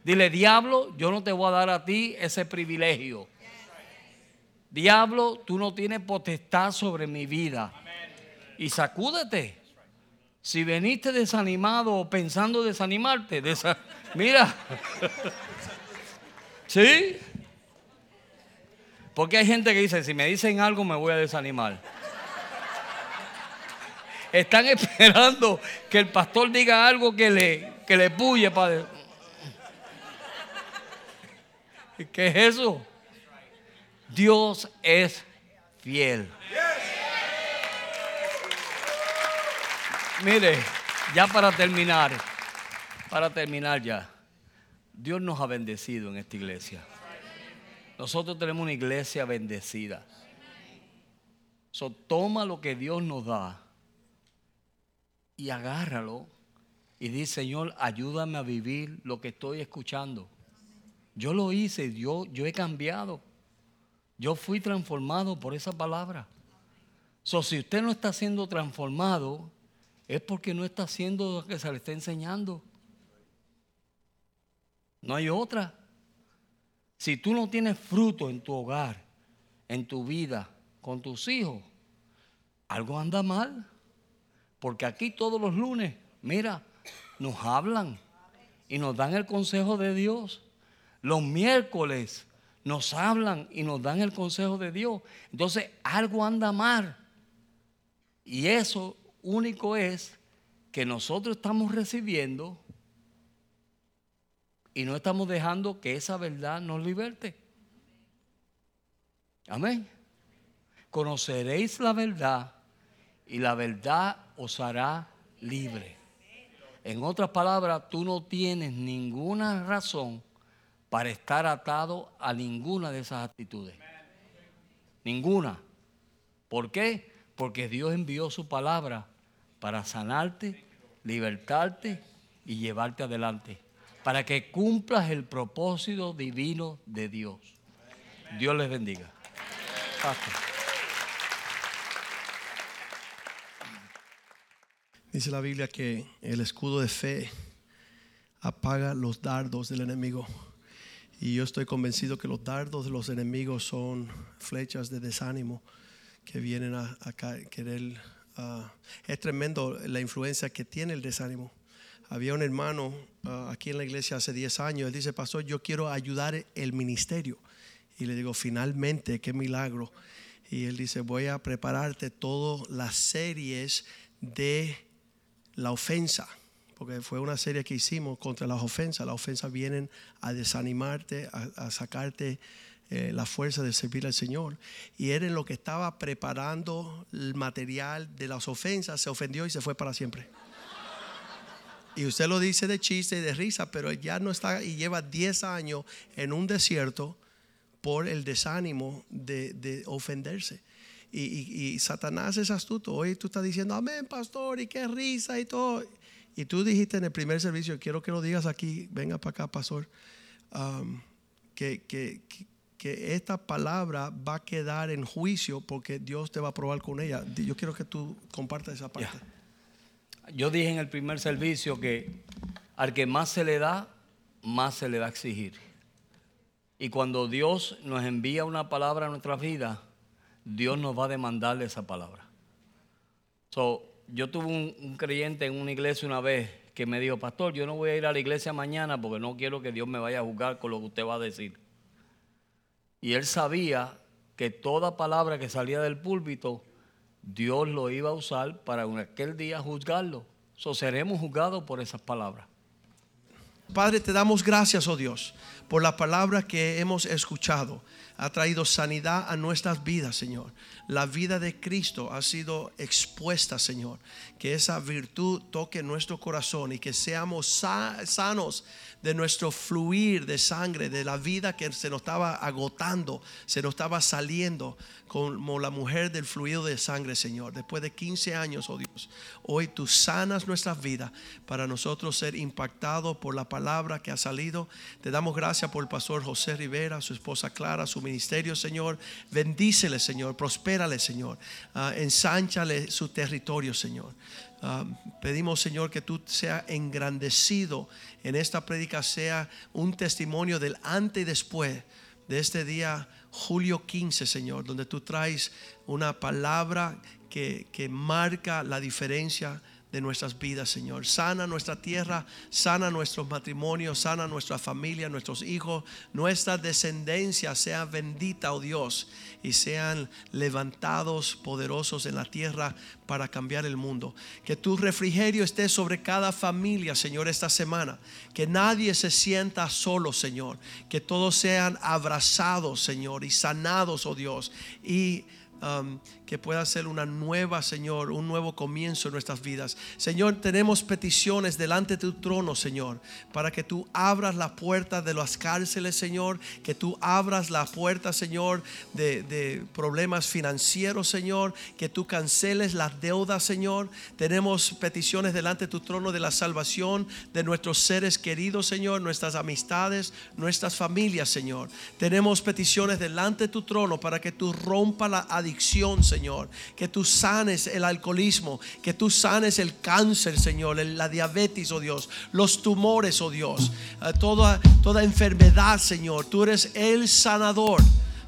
Dile, diablo, yo no te voy a dar a ti ese privilegio. Diablo, tú no tienes potestad sobre mi vida. Y sacúdete. Si veniste desanimado o pensando desanimarte, mira. ¿Sí? Porque hay gente que dice, si me dicen algo me voy a desanimar. Están esperando que el pastor diga algo que le, que le puye para... ¿Qué es eso? Dios es fiel. Mire, ya para terminar, para terminar ya, Dios nos ha bendecido en esta iglesia. Nosotros tenemos una iglesia bendecida. So, toma lo que Dios nos da y agárralo y dice, Señor, ayúdame a vivir lo que estoy escuchando. Yo lo hice, yo, yo he cambiado. Yo fui transformado por esa palabra. So, si usted no está siendo transformado, es porque no está haciendo lo que se le está enseñando. No hay otra. Si tú no tienes fruto en tu hogar, en tu vida, con tus hijos, algo anda mal. Porque aquí todos los lunes, mira, nos hablan y nos dan el consejo de Dios. Los miércoles nos hablan y nos dan el consejo de Dios. Entonces algo anda mal. Y eso único es que nosotros estamos recibiendo y no estamos dejando que esa verdad nos liberte. Amén. Conoceréis la verdad y la verdad os hará libre. En otras palabras, tú no tienes ninguna razón para estar atado a ninguna de esas actitudes. Ninguna. ¿Por qué? Porque Dios envió su palabra para sanarte, libertarte y llevarte adelante para que cumplas el propósito divino de Dios. Dios les bendiga. Dice la Biblia que el escudo de fe apaga los dardos del enemigo. Y yo estoy convencido que los dardos de los enemigos son flechas de desánimo que vienen a, querer... es tremendo la influencia que tiene el desánimo había un hermano ah, aquí en la iglesia hace 10 años, él dice, pastor, yo quiero ayudar el ministerio. Y le digo, finalmente, qué milagro. Y él dice, voy a prepararte todas las series de la ofensa, porque fue una serie que hicimos contra las ofensas. Las ofensas vienen a desanimarte, a, sacarte eh, la fuerza de servir al Señor. Y él en lo que estaba preparando el material de las ofensas, se ofendió y se fue para siempre. Y usted lo dice de chiste y de risa, pero ya no está y lleva 10 años en un desierto por el desánimo de, ofenderse. Y, Satanás es astuto. Hoy tú estás diciendo, amén, pastor, y qué risa y todo. Y tú dijiste en el primer servicio, quiero que lo digas aquí, venga para acá, pastor, que, que, esta palabra va a quedar en juicio porque Dios te va a probar con ella. Yo quiero que tú compartas esa parte. Yo dije en el primer servicio que al que más se le da, más se le va a exigir. Y cuando Dios nos envía una palabra a nuestra vida, Dios nos va a demandarle esa palabra. So, yo tuve un, un, creyente en una iglesia una vez que me dijo, pastor, yo no voy a ir a la iglesia mañana porque no quiero que Dios me vaya a juzgar con lo que usted va a decir. Y él sabía que toda palabra que salía del púlpito Dios lo iba a usar para en aquel día juzgarlo. So, seremos juzgados por esas palabras. Padre, te damos gracias, oh Dios, por la palabra que hemos escuchado. Ha traído sanidad a nuestras vidas, Señor. La vida de Cristo ha sido expuesta, Señor. Que esa virtud toque nuestro corazón y que seamos sanos de nuestro fluir de sangre, de la vida que se nos estaba agotando, se nos estaba saliendo como la mujer del fluido de sangre, Señor. Después de 15 años, oh Dios, hoy tú sanas nuestras vidas para nosotros ser impactados por la palabra que ha salido. Te damos gracias por el pastor José Rivera, su esposa Clara, su ministerio, Señor. Bendícele, Señor. Prospérale, Señor. Uh, ensánchale su territorio, Señor. Ah, pedimos, Señor, que tú sea engrandecido en esta predica, sea un testimonio del antes y después de este día, julio 15, Señor, donde tú traes una palabra que, que marca la diferencia de nuestras vidas, Señor. Sana nuestra tierra, sana nuestros matrimonios, sana nuestra familia, nuestros hijos, nuestra descendencia sea bendita, oh Dios, y sean levantados poderosos en la tierra para cambiar el mundo. Que tu refrigerio esté sobre cada familia, Señor, esta semana. Que nadie se sienta solo, Señor. Que todos sean abrazados, Señor, y sanados, oh Dios. Y Um, que pueda ser una nueva, Señor, un nuevo comienzo en nuestras vidas. Señor, tenemos peticiones delante de tu trono, Señor, para que tú abras la puerta de las cárceles, Señor, que tú abras la puerta, Señor, de, de problemas financieros, Señor, que tú canceles las deudas, Señor. Tenemos peticiones delante de tu trono de la salvación de nuestros seres queridos, Señor, nuestras amistades, nuestras familias, Señor. Tenemos peticiones delante de tu trono para que tú rompa la adicción Señor. Que tú sanes el alcoholismo, que tú sanes el cáncer, Señor, la diabetes, oh Dios, los tumores, oh Dios, eh, toda, toda enfermedad, Señor. Tú eres el sanador.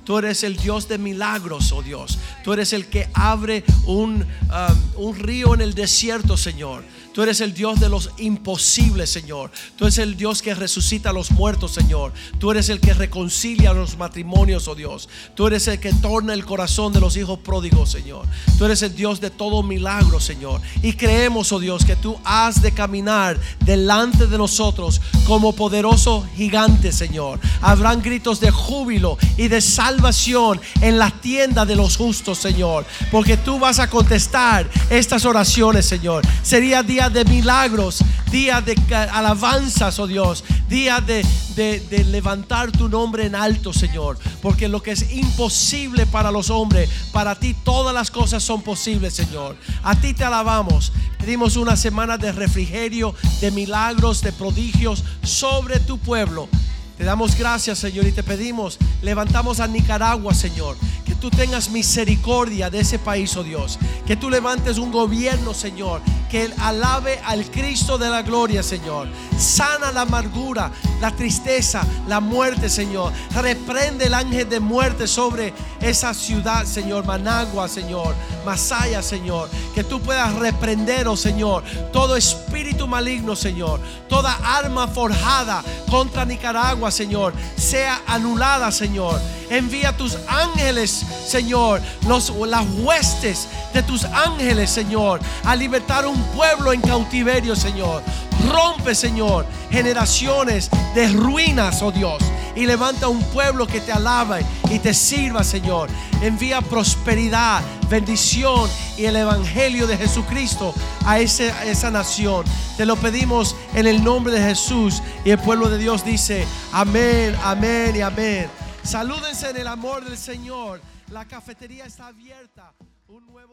Tú eres el Dios de milagros, oh Dios. Tú eres el que abre un, um, un río en el desierto, Señor. Tú eres el Dios de los imposibles, Señor. Tú eres el Dios que resucita a los muertos, Señor. Tú eres el que reconcilia los matrimonios, oh Dios. Tú eres el que torna el corazón de los hijos pródigos, Señor. Tú eres el Dios de todo milagro, Señor. Y creemos, oh Dios, que tú has de caminar delante de nosotros como poderoso gigante, Señor. Habrán gritos de júbilo y de salvación en la tienda de los justos, Señor. Porque tú vas a contestar estas oraciones, Señor. Sería día de milagros, día de alabanzas, oh Dios, día de, de, levantar tu nombre en alto, Señor. Porque lo que es imposible para los hombres, para ti todas las cosas son posibles, Señor. A ti te alabamos. Pedimos una semana de refrigerio, de milagros, de prodigios sobre tu pueblo. Te damos gracias, Señor, y te pedimos, levantamos a Nicaragua, Señor, que tú tengas misericordia de ese país, oh Dios, que tú levantes un gobierno, Señor, que alabe al Cristo de la gloria, Señor. Sana la amargura, la tristeza, la muerte, Señor. Reprende el ángel de muerte sobre esa ciudad, Señor, Managua, Señor, Masaya, Señor, que tú puedas reprender, oh Señor, todo espíritu maligno, Señor, toda arma forjada contra Nicaragua Señor, sea anulada, Señor. Envía tus ángeles, Señor, los, las huestes de tus ángeles, Señor, a libertar un pueblo en cautiverio, Señor. Rompe, Señor, generaciones de ruinas, oh Dios, y levanta un pueblo que te alabe y te sirva, Señor. Envía prosperidad, bendición y el evangelio de Jesucristo a, ese, esa nación. Te lo pedimos en el nombre de Jesús y el pueblo de Dios dice, amén, amén y amén. Salúdense en el amor del Señor. La cafetería está abierta. Un nuevo